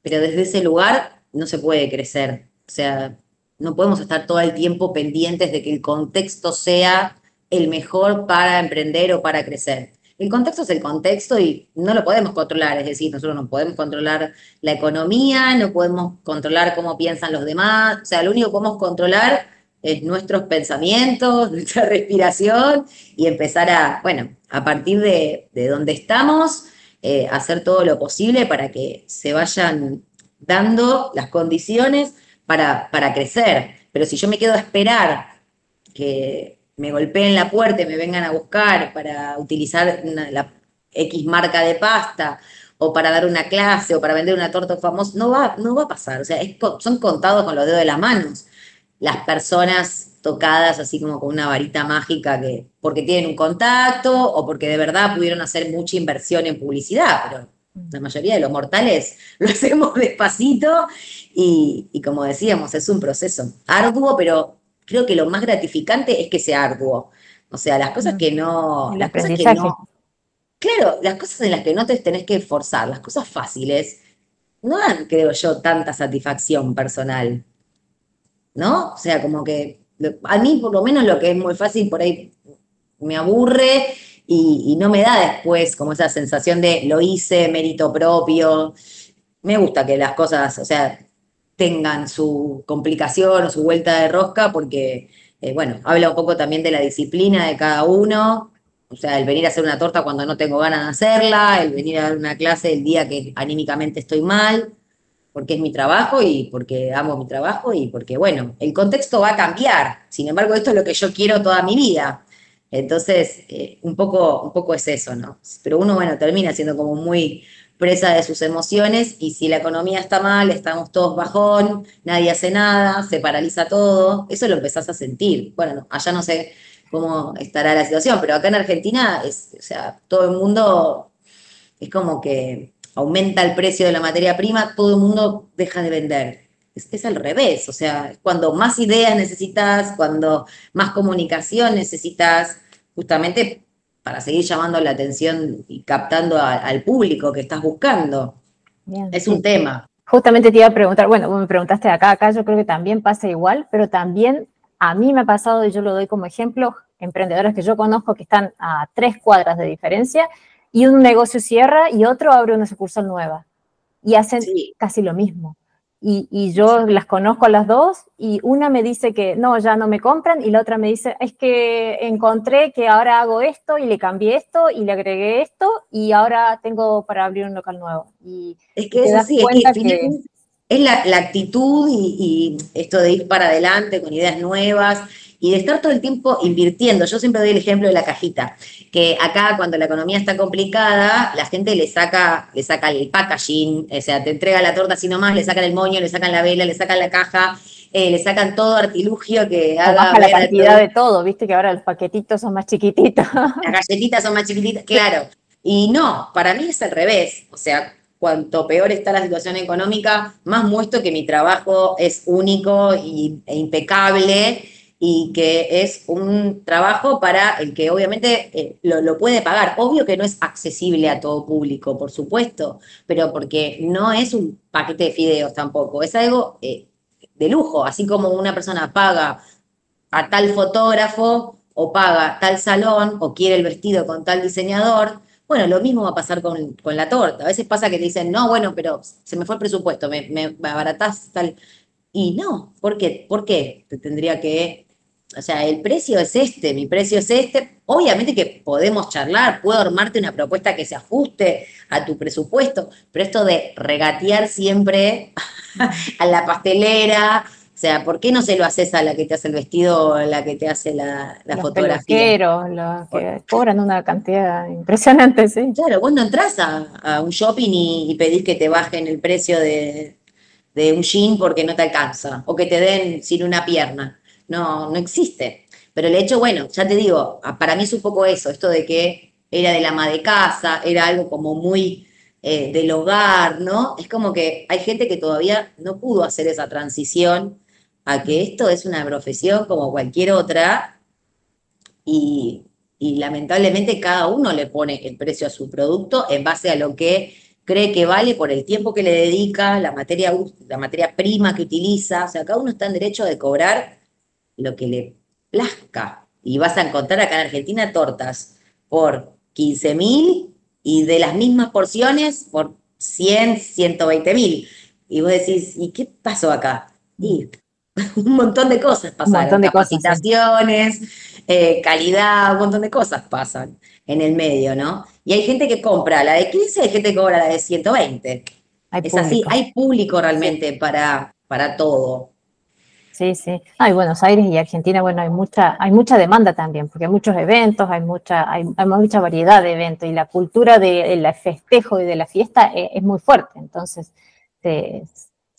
pero desde ese lugar no se puede crecer. O sea, no podemos estar todo el tiempo pendientes de que el contexto sea el mejor para emprender o para crecer. El contexto es el contexto y no lo podemos controlar, es decir, nosotros no podemos controlar la economía, no podemos controlar cómo piensan los demás, o sea, lo único que podemos controlar es nuestros pensamientos, nuestra respiración y empezar a, bueno, a partir de, donde estamos, eh, hacer todo lo posible para que se vayan dando las condiciones para, para crecer. Pero si yo me quedo a esperar que me golpeen la puerta y me vengan a buscar para utilizar la X marca de pasta o para dar una clase o para vender una torta famosa, no va, no va a pasar. O sea, son contados con los dedos de las manos las personas tocadas así como con una varita mágica que porque tienen un contacto o porque de verdad pudieron hacer mucha inversión en publicidad, pero la mayoría de los mortales lo hacemos despacito y, y como decíamos, es un proceso arduo, pero creo que lo más gratificante es que sea arduo. O sea, las cosas que no. Las cosas que no. Claro, las cosas en las que no te tenés que esforzar, las cosas fáciles, no dan, creo yo, tanta satisfacción personal. ¿No? O sea, como que a mí por lo menos lo que es muy fácil por ahí me aburre y, no me da después como esa sensación de lo hice, mérito propio. Me gusta que las cosas, o sea, tengan su complicación o su vuelta de rosca, porque, eh, bueno, habla un poco también de la disciplina de cada uno, o sea, el venir a hacer una torta cuando no tengo ganas de hacerla, el venir a dar una clase el día que anímicamente estoy mal, porque es mi trabajo y porque amo mi trabajo y porque, bueno, el contexto va a cambiar. Sin embargo, esto es lo que yo quiero toda mi vida. Entonces, eh, un, poco, un poco es eso, ¿no? Pero uno, bueno, termina siendo como muy presa de sus emociones y si la economía está mal, estamos todos bajón, nadie hace nada, se paraliza todo, eso lo empezás a sentir. Bueno, allá no sé cómo estará la situación, pero acá en Argentina es, o sea, todo el mundo es como que aumenta el precio de la materia prima, todo el mundo deja de vender. Es, es al revés, o sea, cuando más ideas necesitas, cuando más comunicación necesitas, justamente para seguir llamando la atención y captando al público que estás buscando. es un tema. Justamente te iba a preguntar, bueno, me preguntaste acá, acá yo creo que también pasa igual, pero también a mí me ha pasado, y yo lo doy como ejemplo, emprendedores que yo conozco que están a tres cuadras de diferencia y un negocio cierra y otro abre una sucursal nueva y hacen casi lo mismo y, yo las conozco a las dos y una me dice que no, ya no me compran y la otra me dice, es que encontré que ahora hago esto y le cambié esto y le agregué esto y ahora tengo para abrir un local nuevo. Y es que es así, es, la, actitud y, esto de ir para adelante con ideas nuevas y de estar todo el tiempo invirtiendo. Yo siempre doy el ejemplo de la cajita, que acá cuando la economía está complicada, la gente le saca, le saca el packaging, o sea, te entrega la torta así nomás, le sacan el moño, le sacan la vela, le sacan la caja, eh, le sacan todo artilugio que haga. Baja la cantidad de todo, viste que ahora los paquetitos son más chiquititos. Las galletitas son más chiquititas, claro. Y no, para mí es al revés. O sea, cuanto peor está la situación económica, más muestro que mi trabajo es único y, e impecable y que es un trabajo para el que obviamente eh, lo, puede pagar. Obvio que no es accesible a todo público, por supuesto, pero porque no es un paquete de fideos tampoco, es algo eh, de lujo, así como una persona paga a tal fotógrafo o paga tal salón o quiere el vestido con tal diseñador. Bueno, lo mismo va a pasar con, la torta. A veces pasa que te dicen, no, bueno, pero se me fue el presupuesto, me, me abaratás tal. Y no, ¿por qué? ¿Por qué te tendría que o sea, el precio es este, mi precio es este. Obviamente que podemos charlar, puedo armarte una propuesta que se ajuste a tu presupuesto, pero esto de regatear siempre a la pastelera, o sea, ¿por qué no se lo haces a la que te hace el vestido o a la que te hace la, la los fotografía? Los que cobran una cantidad impresionante, sí. Claro, vos no entras a, un shopping y, pedís que te bajen el precio de, de un jean porque no te alcanza, o que te den sin una pierna no, no existe. Pero el hecho, bueno, ya te digo, para mí es un poco eso, esto de que era del ama de casa, era algo como muy eh, del hogar, ¿no? Es como que hay gente que todavía no pudo hacer esa transición a que esto es una profesión como cualquier otra y, y lamentablemente cada uno le pone el precio a su producto en base a lo que cree que vale por el tiempo que le dedica, la materia, la materia prima que utiliza, o sea, cada uno está en derecho de cobrar lo que le plazca. Y vas a encontrar acá en Argentina tortas por 15 mil y de las mismas porciones por 100, 120 mil. Y vos decís, ¿y qué pasó acá? Y un montón de cosas pasaron. Un montón de Capacitaciones, eh, calidad, un montón de cosas pasan en el medio, ¿no? Y hay gente que compra la de 15, hay gente que cobra la de 120. es así, hay público realmente para, para todo. Sí, sí. Hay Buenos Aires y Argentina, bueno, hay mucha, hay mucha demanda también, porque hay muchos eventos, hay mucha, hay, mucha variedad de eventos y la cultura del festejo y de la fiesta e, es, muy fuerte. Entonces, se,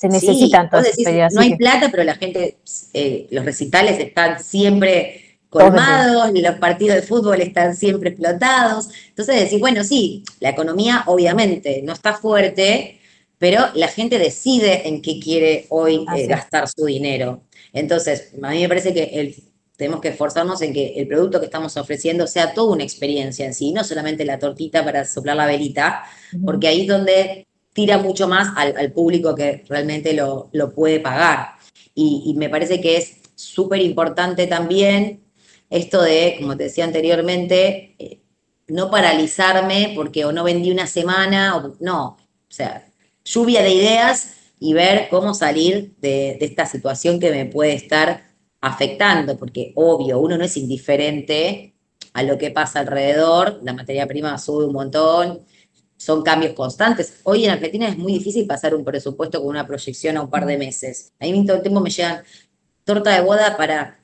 necesitan todas No hay plata, pero la gente, eh, los recitales están siempre colmados, los partidos de fútbol están siempre explotados. Entonces decís, bueno, sí, la economía obviamente no está fuerte, pero la gente decide en qué quiere hoy eh, gastar su dinero. Entonces, a mí me parece que tenemos que esforzarnos en que el producto que estamos ofreciendo sea toda una experiencia en sí, no solamente la tortita para soplar la velita, porque ahí es donde tira mucho más al, público que realmente lo, puede pagar. Y, me parece que es súper importante también esto de, como te decía anteriormente, eh, no paralizarme porque o no vendí una semana, o no, o sea, lluvia de ideas y ver cómo salir de, esta situación que me puede estar afectando, porque obvio, uno no es indiferente a lo que pasa alrededor, la materia prima sube un montón, son cambios constantes. Hoy en Argentina es muy difícil pasar un presupuesto con una proyección a un par de meses. A mí todo el tiempo me llegan torta de boda para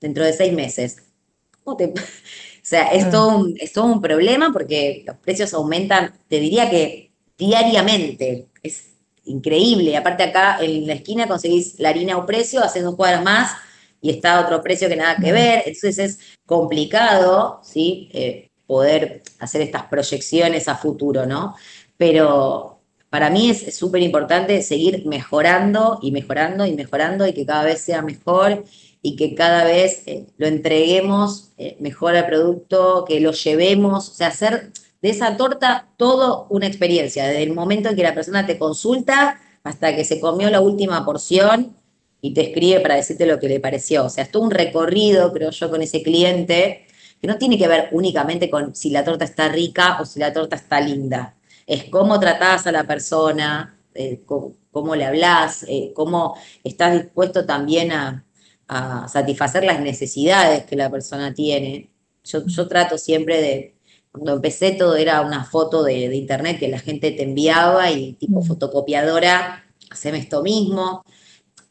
dentro de seis meses. o sea, es todo, un, es todo un problema porque los precios aumentan, te diría que diariamente. Es increíble. Aparte acá en la esquina conseguís la harina a un precio, haces dos cuadras más y está a otro precio que nada que ver. Entonces es complicado, ¿sí? Eh, poder hacer estas proyecciones a futuro, ¿no? Pero para mí es súper importante seguir mejorando y mejorando y mejorando y que cada vez sea mejor y que cada vez eh, lo entreguemos eh, mejor al producto, que lo llevemos, o sea, hacer de esa torta todo una experiencia, desde el momento en que la persona te consulta hasta que se comió la última porción y te escribe para decirte lo que le pareció. O sea, es todo un recorrido, creo yo, con ese cliente, que no tiene que ver únicamente con si la torta está rica o si la torta está linda. Es cómo tratás a la persona, eh, cómo, le hablas, eh, cómo estás dispuesto también a, satisfacer las necesidades que la persona tiene. yo trato siempre de, cuando empecé todo era una foto de, internet que la gente te enviaba y tipo mm. fotocopiadora, haceme esto mismo.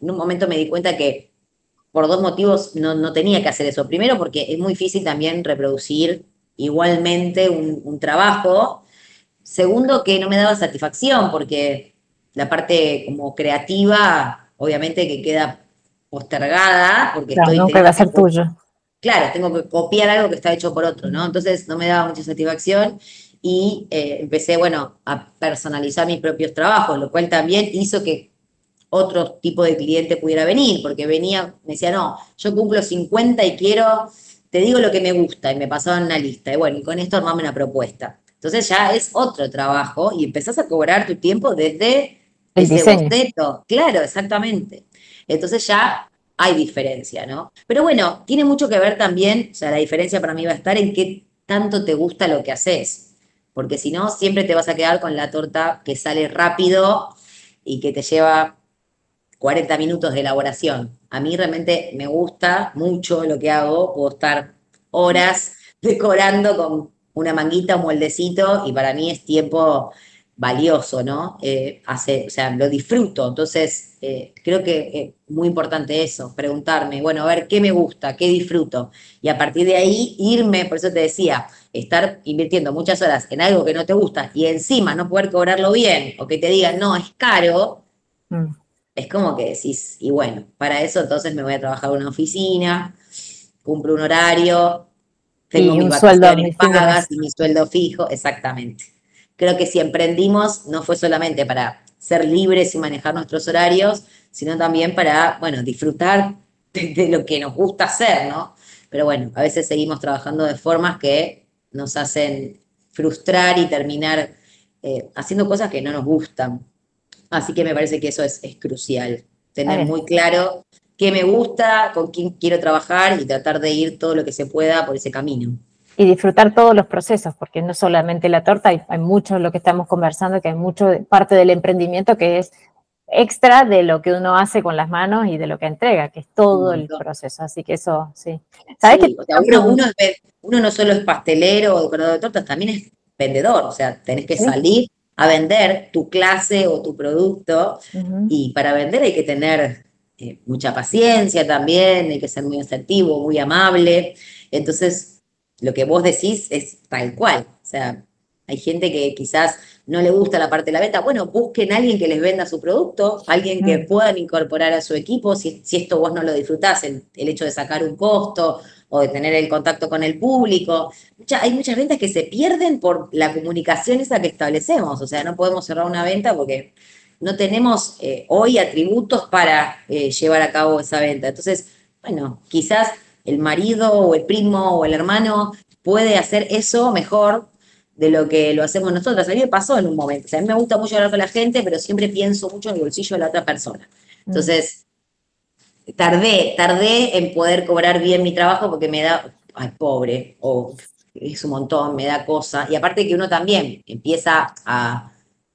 En un momento me di cuenta que por dos motivos no, tenía que hacer eso. Primero porque es muy difícil también reproducir igualmente un, trabajo. Segundo que no me daba satisfacción porque la parte como creativa obviamente que queda postergada porque claro, nunca va a ser tuyo claro, tengo que copiar algo que está hecho por otro, ¿no? Entonces no me daba mucha satisfacción y eh, empecé, bueno, a personalizar mis propios trabajos, lo cual también hizo que otro tipo de cliente pudiera venir, porque venía, me decía, no, yo cumplo 50 y quiero, te digo lo que me gusta, y me pasaban una lista, y bueno, y con esto armame una propuesta. Entonces ya es otro trabajo y empezás a cobrar tu tiempo desde El ese boceto. Claro, exactamente. Entonces ya hay diferencia, ¿no? Pero bueno, tiene mucho que ver también, o sea, la diferencia para mí va a estar en qué tanto te gusta lo que haces. Porque si no, siempre te vas a quedar con la torta que sale rápido y que te lleva 40 minutos de elaboración. A mí realmente me gusta mucho lo que hago, puedo estar horas decorando con una manguita, un moldecito, y para mí es tiempo valioso, ¿no? Eh, hace, o sea, lo disfruto. Entonces, eh, creo que es muy importante eso, preguntarme, bueno, a ver, ¿qué me gusta? ¿Qué disfruto? Y a partir de ahí, irme, por eso te decía, estar invirtiendo muchas horas en algo que no te gusta y encima no poder cobrarlo bien, o que te digan, no, es caro, Mm. es como que decís, y bueno, para eso entonces me voy a trabajar en una oficina, cumplo un horario, tengo Y mis vacaciones pagas y mi sueldo fijo, exactamente. Creo que si emprendimos no fue solamente para ser libres y manejar nuestros horarios, sino también para, bueno, disfrutar de, de lo que nos gusta hacer, ¿no? Pero bueno, a veces seguimos trabajando de formas que nos hacen frustrar y terminar eh, haciendo cosas que no nos gustan. Así que me parece que eso es, es crucial, tener muy claro qué me gusta, con quién quiero trabajar y tratar de ir todo lo que se pueda por ese camino. Y disfrutar todos los procesos, porque no solamente la torta, hay, hay mucho de lo que estamos conversando, que hay mucho parte del emprendimiento que es extra de lo que uno hace con las manos y de lo que entrega, que es todo el proceso. Así que eso, sí. ¿Sabes Sí, qué? o sea, uno, no solo es pastelero o decorador de tortas, también es vendedor, o sea, tenés que Sí. salir a vender tu clase o tu producto y para vender hay que tener eh, mucha paciencia también, hay que ser muy asertivo, muy amable. Entonces, lo que vos decís es tal cual, o sea, hay gente que quizás no le gusta la parte de la venta, bueno, busquen a alguien que les venda su producto, alguien que puedan incorporar a su equipo, si, si esto vos no lo disfrutás, el, el hecho de sacar un costo o de tener el contacto con el público. Mucha- hay muchas ventas que se pierden por la comunicación esa que establecemos, o sea, no podemos cerrar una venta porque no tenemos eh, hoy atributos para eh, llevar a cabo esa venta. Entonces, bueno, quizás el marido o el primo o el hermano puede hacer eso mejor de lo que lo hacemos nosotros. A mí me pasó en un momento. O sea, a mí me gusta mucho hablar con la gente, pero siempre pienso mucho en el bolsillo de la otra persona. Entonces, tardé, tardé en poder cobrar bien mi trabajo porque me da, ay, pobre, o es un montón, me da cosa. Y aparte que uno también empieza a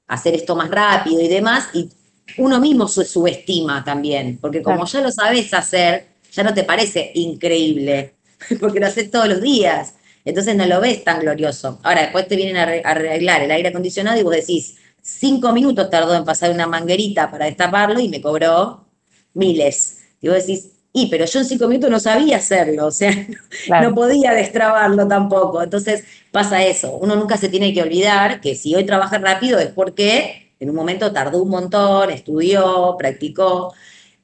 hacer esto más rápido y demás, y uno mismo se subestima también, porque como Claro. ya lo sabes hacer, ya no te parece increíble, porque lo haces todos los días. Entonces no lo ves tan glorioso. Ahora, después te vienen a arre- a arreglar el aire acondicionado y vos decís, cinco minutos tardó en pasar una manguerita para destaparlo y me cobró miles. Y vos decís, y pero yo en cinco minutos no sabía hacerlo, o sea, Claro. no podía destrabarlo tampoco. Entonces pasa eso. Uno nunca se tiene que olvidar que si hoy trabaja rápido es porque en un momento tardó un montón, estudió, practicó.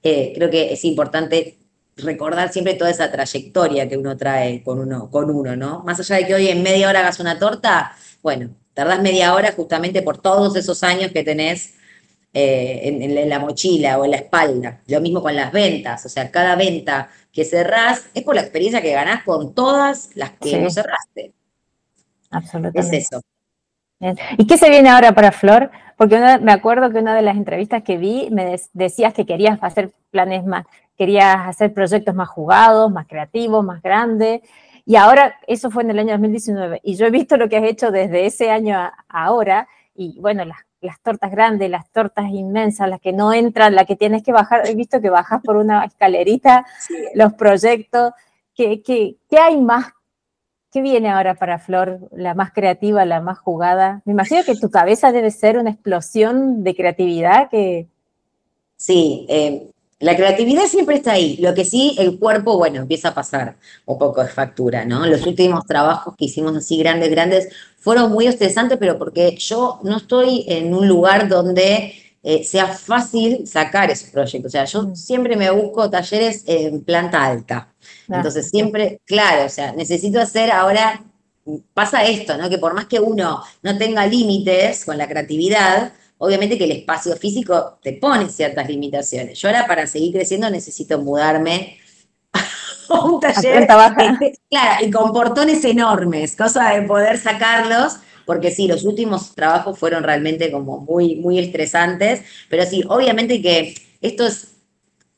Eh, creo que es importante recordar siempre toda esa trayectoria que uno trae con uno, con uno, ¿no? Más allá de que hoy en media hora hagas una torta, bueno, tardás media hora justamente por todos esos años que tenés eh, en, en la mochila o en la espalda. Lo mismo con las ventas, o sea, cada venta que cerrás es por la experiencia que ganás con todas las que Sí. no cerraste. Es Absolutamente. eso. Bien. ¿Y qué se viene ahora para Flor? Porque una- me acuerdo que una de las entrevistas que vi me decías que querías hacer planes más, querías hacer proyectos más jugados, más creativos, más grandes. Y ahora, eso fue en el año 2019. Y yo he visto lo que has hecho desde ese año a ahora. Y bueno, las, las tortas grandes, las tortas inmensas, las que no entran, las que tienes que bajar. He visto que bajas por una escalerita los proyectos. ¿Qué, qué, qué hay más ¿Qué viene ahora para Flor? La más creativa, la más jugada. Me imagino que tu cabeza debe ser una explosión de creatividad que... Sí, eh, la creatividad siempre está ahí. Lo que sí, el cuerpo, bueno, empieza a pasar un poco de factura, ¿no? Los últimos trabajos que hicimos así grandes, grandes, fueron muy estresantes, pero porque yo no estoy en un lugar donde eh, sea fácil sacar esos proyectos. O sea, yo Mm. siempre me busco talleres en planta alta. Entonces siempre, claro, o sea, necesito hacer ahora, pasa esto, ¿no? Que por más que uno no tenga límites con la creatividad, obviamente que el espacio físico te pone ciertas limitaciones. Yo ahora para seguir creciendo necesito mudarme a un taller, claro, y con portones enormes, cosa de poder sacarlos porque sí, los últimos trabajos fueron realmente como muy, muy estresantes, pero sí, obviamente que esto es,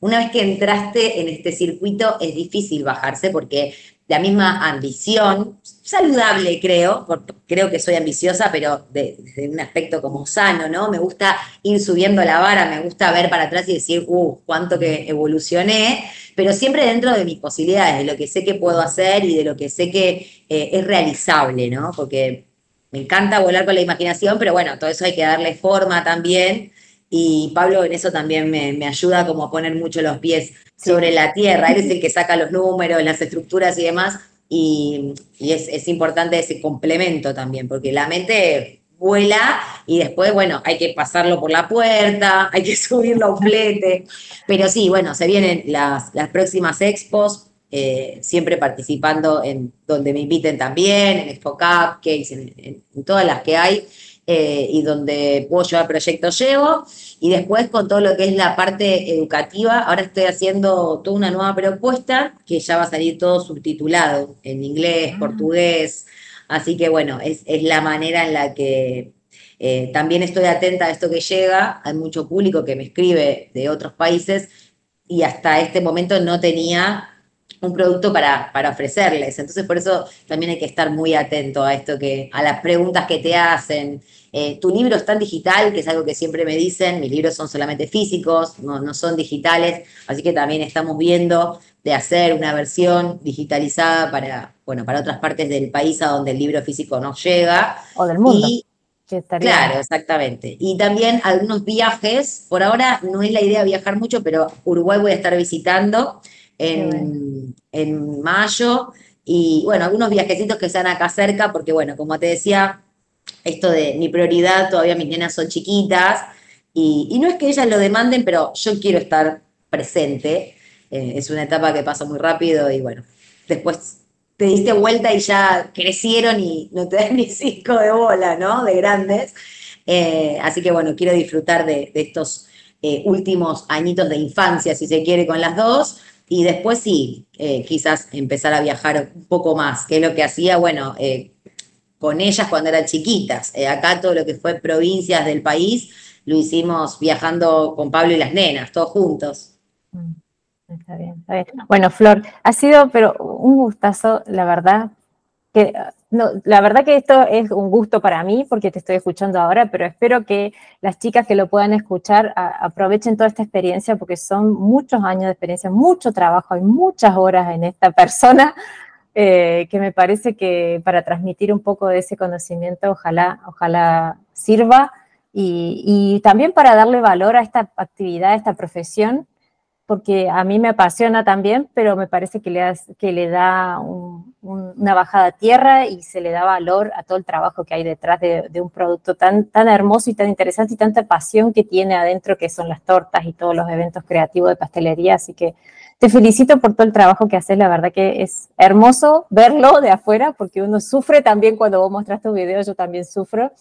una vez que entraste en este circuito, es difícil bajarse porque la misma ambición, saludable creo, porque creo que soy ambiciosa, pero desde un aspecto como sano, ¿no? Me gusta ir subiendo la vara, me gusta ver para atrás y decir, uh, cuánto que evolucioné, pero siempre dentro de mis posibilidades, de lo que sé que puedo hacer y de lo que sé que eh, es realizable, ¿no? Porque me encanta volar con la imaginación, pero bueno, todo eso hay que darle forma también. Y Pablo en eso también me, ayuda como a poner mucho los pies sobre la tierra. Él es el que saca los números, las estructuras y demás. Y, es, importante ese complemento también, porque la mente vuela y después, bueno, hay que pasarlo por la puerta, hay que subirlo a un flete. Pero sí, bueno, se vienen las, las próximas expos. Eh, siempre participando en donde me inviten también, en Expo Cupcakes, en, todas las que hay, eh, y donde puedo llevar proyectos llevo. Y después con todo lo que es la parte educativa, ahora estoy haciendo toda una nueva propuesta que ya va a salir todo subtitulado en inglés, ah. portugués. Así que bueno, es, la manera en la que eh, también estoy atenta a esto que llega. Hay mucho público que me escribe de otros países y hasta este momento no tenía un producto para, para, ofrecerles. Entonces, por eso también hay que estar muy atento a esto que, a las preguntas que te hacen. Eh, tu libro es tan digital, que es algo que siempre me dicen, mis libros son solamente físicos, no, no son digitales, así que también estamos viendo de hacer una versión digitalizada para, bueno, para otras partes del país a donde el libro físico no llega. O del mundo. Claro, exactamente. Y también algunos viajes, por ahora no es la idea viajar mucho, pero Uruguay voy a estar visitando en, mayo. Y bueno, algunos viajecitos que sean acá cerca, porque bueno, como te decía, esto de mi prioridad, todavía mis nenas son chiquitas, y, no es que ellas lo demanden, pero yo quiero estar presente. Eh, es una etapa que pasa muy rápido y bueno, después te diste vuelta y ya crecieron y no te das ni cinco de bola, ¿no? De grandes. Eh, así que bueno, quiero disfrutar de, estos eh, últimos añitos de infancia, si se quiere, con las dos. Y después sí, eh, quizás empezar a viajar un poco más, que es lo que hacía, bueno, eh, con ellas cuando eran chiquitas. Eh, acá todo lo que fue provincias del país lo hicimos viajando con Pablo y las nenas, todos juntos. Mm, está bien, está bien. Bueno, Flor, ha sido pero un gustazo, la verdad, que no, la verdad que esto es un gusto para mí porque te estoy escuchando ahora, pero espero que las chicas que lo puedan escuchar aprovechen toda esta experiencia porque son muchos años de experiencia, mucho trabajo, hay muchas horas en esta persona eh, que me parece que para transmitir un poco de ese conocimiento ojalá, ojalá sirva. Y, y también para darle valor a esta actividad, a esta profesión porque a mí me apasiona también, pero me parece que le, que le da una bajada a tierra y se le da valor a todo el trabajo que hay detrás de, un producto tan, tan hermoso y tan interesante y tanta pasión que tiene adentro, que son las tortas y todos los eventos creativos de pastelería. Así que te felicito por todo el trabajo que haces, la verdad que es hermoso verlo de afuera, porque uno sufre también cuando vos mostras tus videos, yo también sufro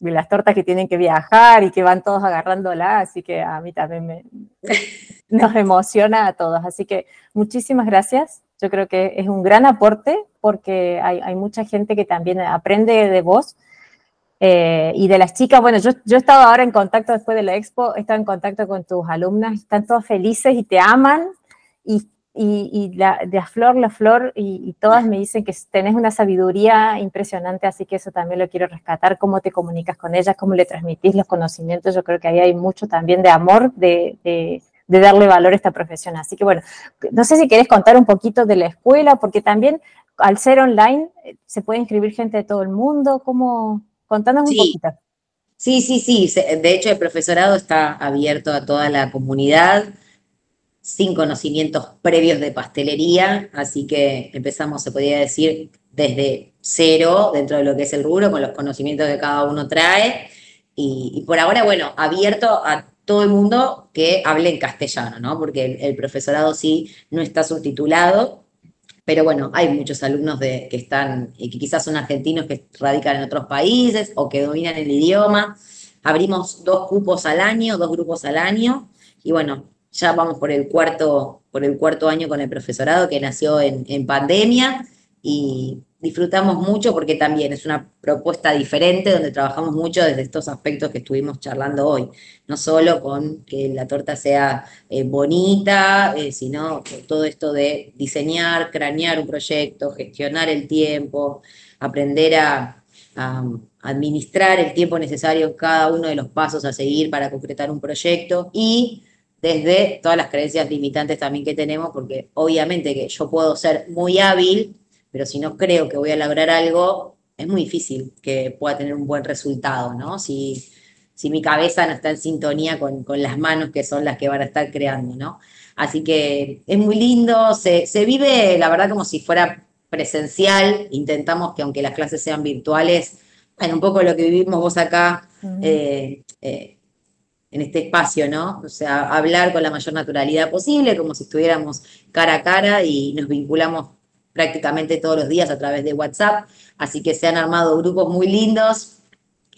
y las tortas que tienen que viajar y que van todos agarrándola, así que a mí también me, nos emociona a todos. Así que muchísimas gracias. Yo creo que es un gran aporte porque hay, mucha gente que también aprende de vos. Eh, y de las chicas, bueno, yo, yo he estado ahora en contacto después de la expo, he estado en contacto con tus alumnas, están todas felices y te aman y y, la, de a Flor, la Flor, y, todas me dicen que tenés una sabiduría impresionante, así que eso también lo quiero rescatar, cómo te comunicas con ellas, cómo le transmitís los conocimientos, yo creo que ahí hay mucho también de amor, de, de, darle valor a esta profesión. Así que bueno, no sé si querés contar un poquito de la escuela, porque también al ser online eh, se puede inscribir gente de todo el mundo, ¿cómo? Contanos un poquito. Sí, sí, sí, de hecho el profesorado está abierto a toda la comunidad sin conocimientos previos de pastelería, así que empezamos, se podría decir, desde cero dentro de lo que es el rubro, con los conocimientos que cada uno trae. Y, por ahora, bueno, abierto a todo el mundo que hable en castellano, ¿no? Porque el, profesorado sí no está subtitulado, pero bueno, hay muchos alumnos de, que están, que quizás son argentinos que radican en otros países o que dominan el idioma. abrimos dos cupos al año, dos grupos al año, y bueno, ya vamos por el cuarto, por el cuarto año con el profesorado que nació en, en pandemia y disfrutamos mucho porque también es una propuesta diferente donde trabajamos mucho desde estos aspectos que estuvimos charlando hoy. No solo con que la torta sea eh, bonita, eh, sino todo esto de diseñar, cranear un proyecto, gestionar el tiempo, aprender a, administrar el tiempo necesario en cada uno de los pasos a seguir para concretar un proyecto y desde todas las creencias limitantes también que tenemos, porque obviamente que yo puedo ser muy hábil pero si no creo que voy a lograr algo, es muy difícil que pueda tener un buen resultado, ¿no? Si, si mi cabeza no está en sintonía con, las manos que son las que van a estar creando, ¿no? Así que es muy lindo, se, vive, la verdad, como si fuera presencial, intentamos que aunque las clases sean virtuales, bueno, un poco lo que vivimos vos acá, eh, eh, en este espacio, ¿no? O sea, hablar con la mayor naturalidad posible, como si estuviéramos cara a cara y nos vinculamos prácticamente todos los días a través de WhatsApp, así que se han armado grupos muy lindos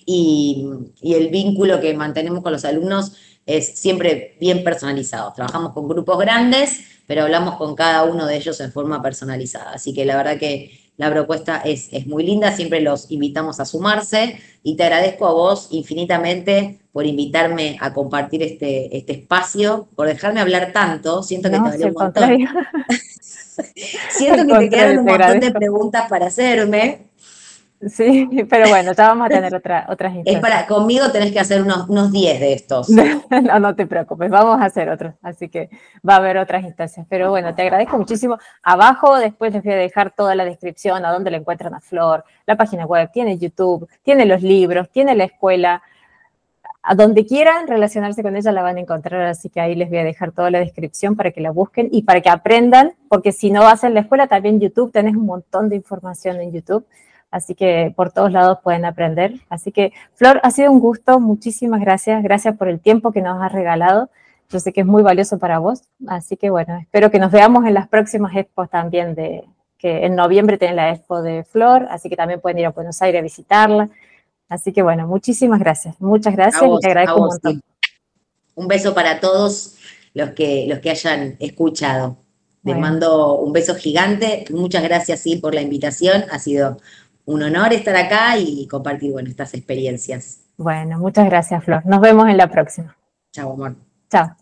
y, el vínculo que mantenemos con los alumnos es siempre bien personalizado. Trabajamos con grupos grandes, pero hablamos con cada uno de ellos en forma personalizada, así que la verdad que la propuesta es, es muy linda, siempre los invitamos a sumarse y te agradezco a vos infinitamente por invitarme a compartir este, este espacio, por dejarme hablar tanto, siento que te hablé un montón. Siento que te quedan un montón de preguntas para hacerme. Sí, pero bueno, ya vamos a tener otra, otras instancias. Es para, conmigo tenés que hacer unos, unos 10 de estos. no, no te preocupes, vamos a hacer otros, así que va a haber otras instancias. Pero bueno, te agradezco muchísimo. Abajo después les voy a dejar toda la descripción, a dónde la encuentran a Flor, la página web, tiene YouTube, tiene los libros, tiene la escuela, a donde quieran relacionarse con ella la van a encontrar, así que ahí les voy a dejar toda la descripción para que la busquen y para que aprendan, porque si no vas en la escuela, también YouTube, tenés un montón de información en YouTube, así que por todos lados pueden aprender. Así que, Flor, ha sido un gusto, muchísimas gracias, gracias por el tiempo que nos has regalado, yo sé que es muy valioso para vos, así que bueno, espero que nos veamos en las próximas expos también de que en noviembre tienen la expo de Flor, así que también pueden ir a Buenos Aires a visitarla. Así que bueno, muchísimas gracias. Muchas gracias y te agradezco un montón. Un beso para todos los que, los que hayan escuchado. Les mando un beso gigante. Muchas gracias, sí, por la invitación. Ha sido un honor estar acá y compartir, bueno, estas experiencias. Bueno, muchas gracias, Flor. Nos vemos en la próxima. Chao, amor. Chao.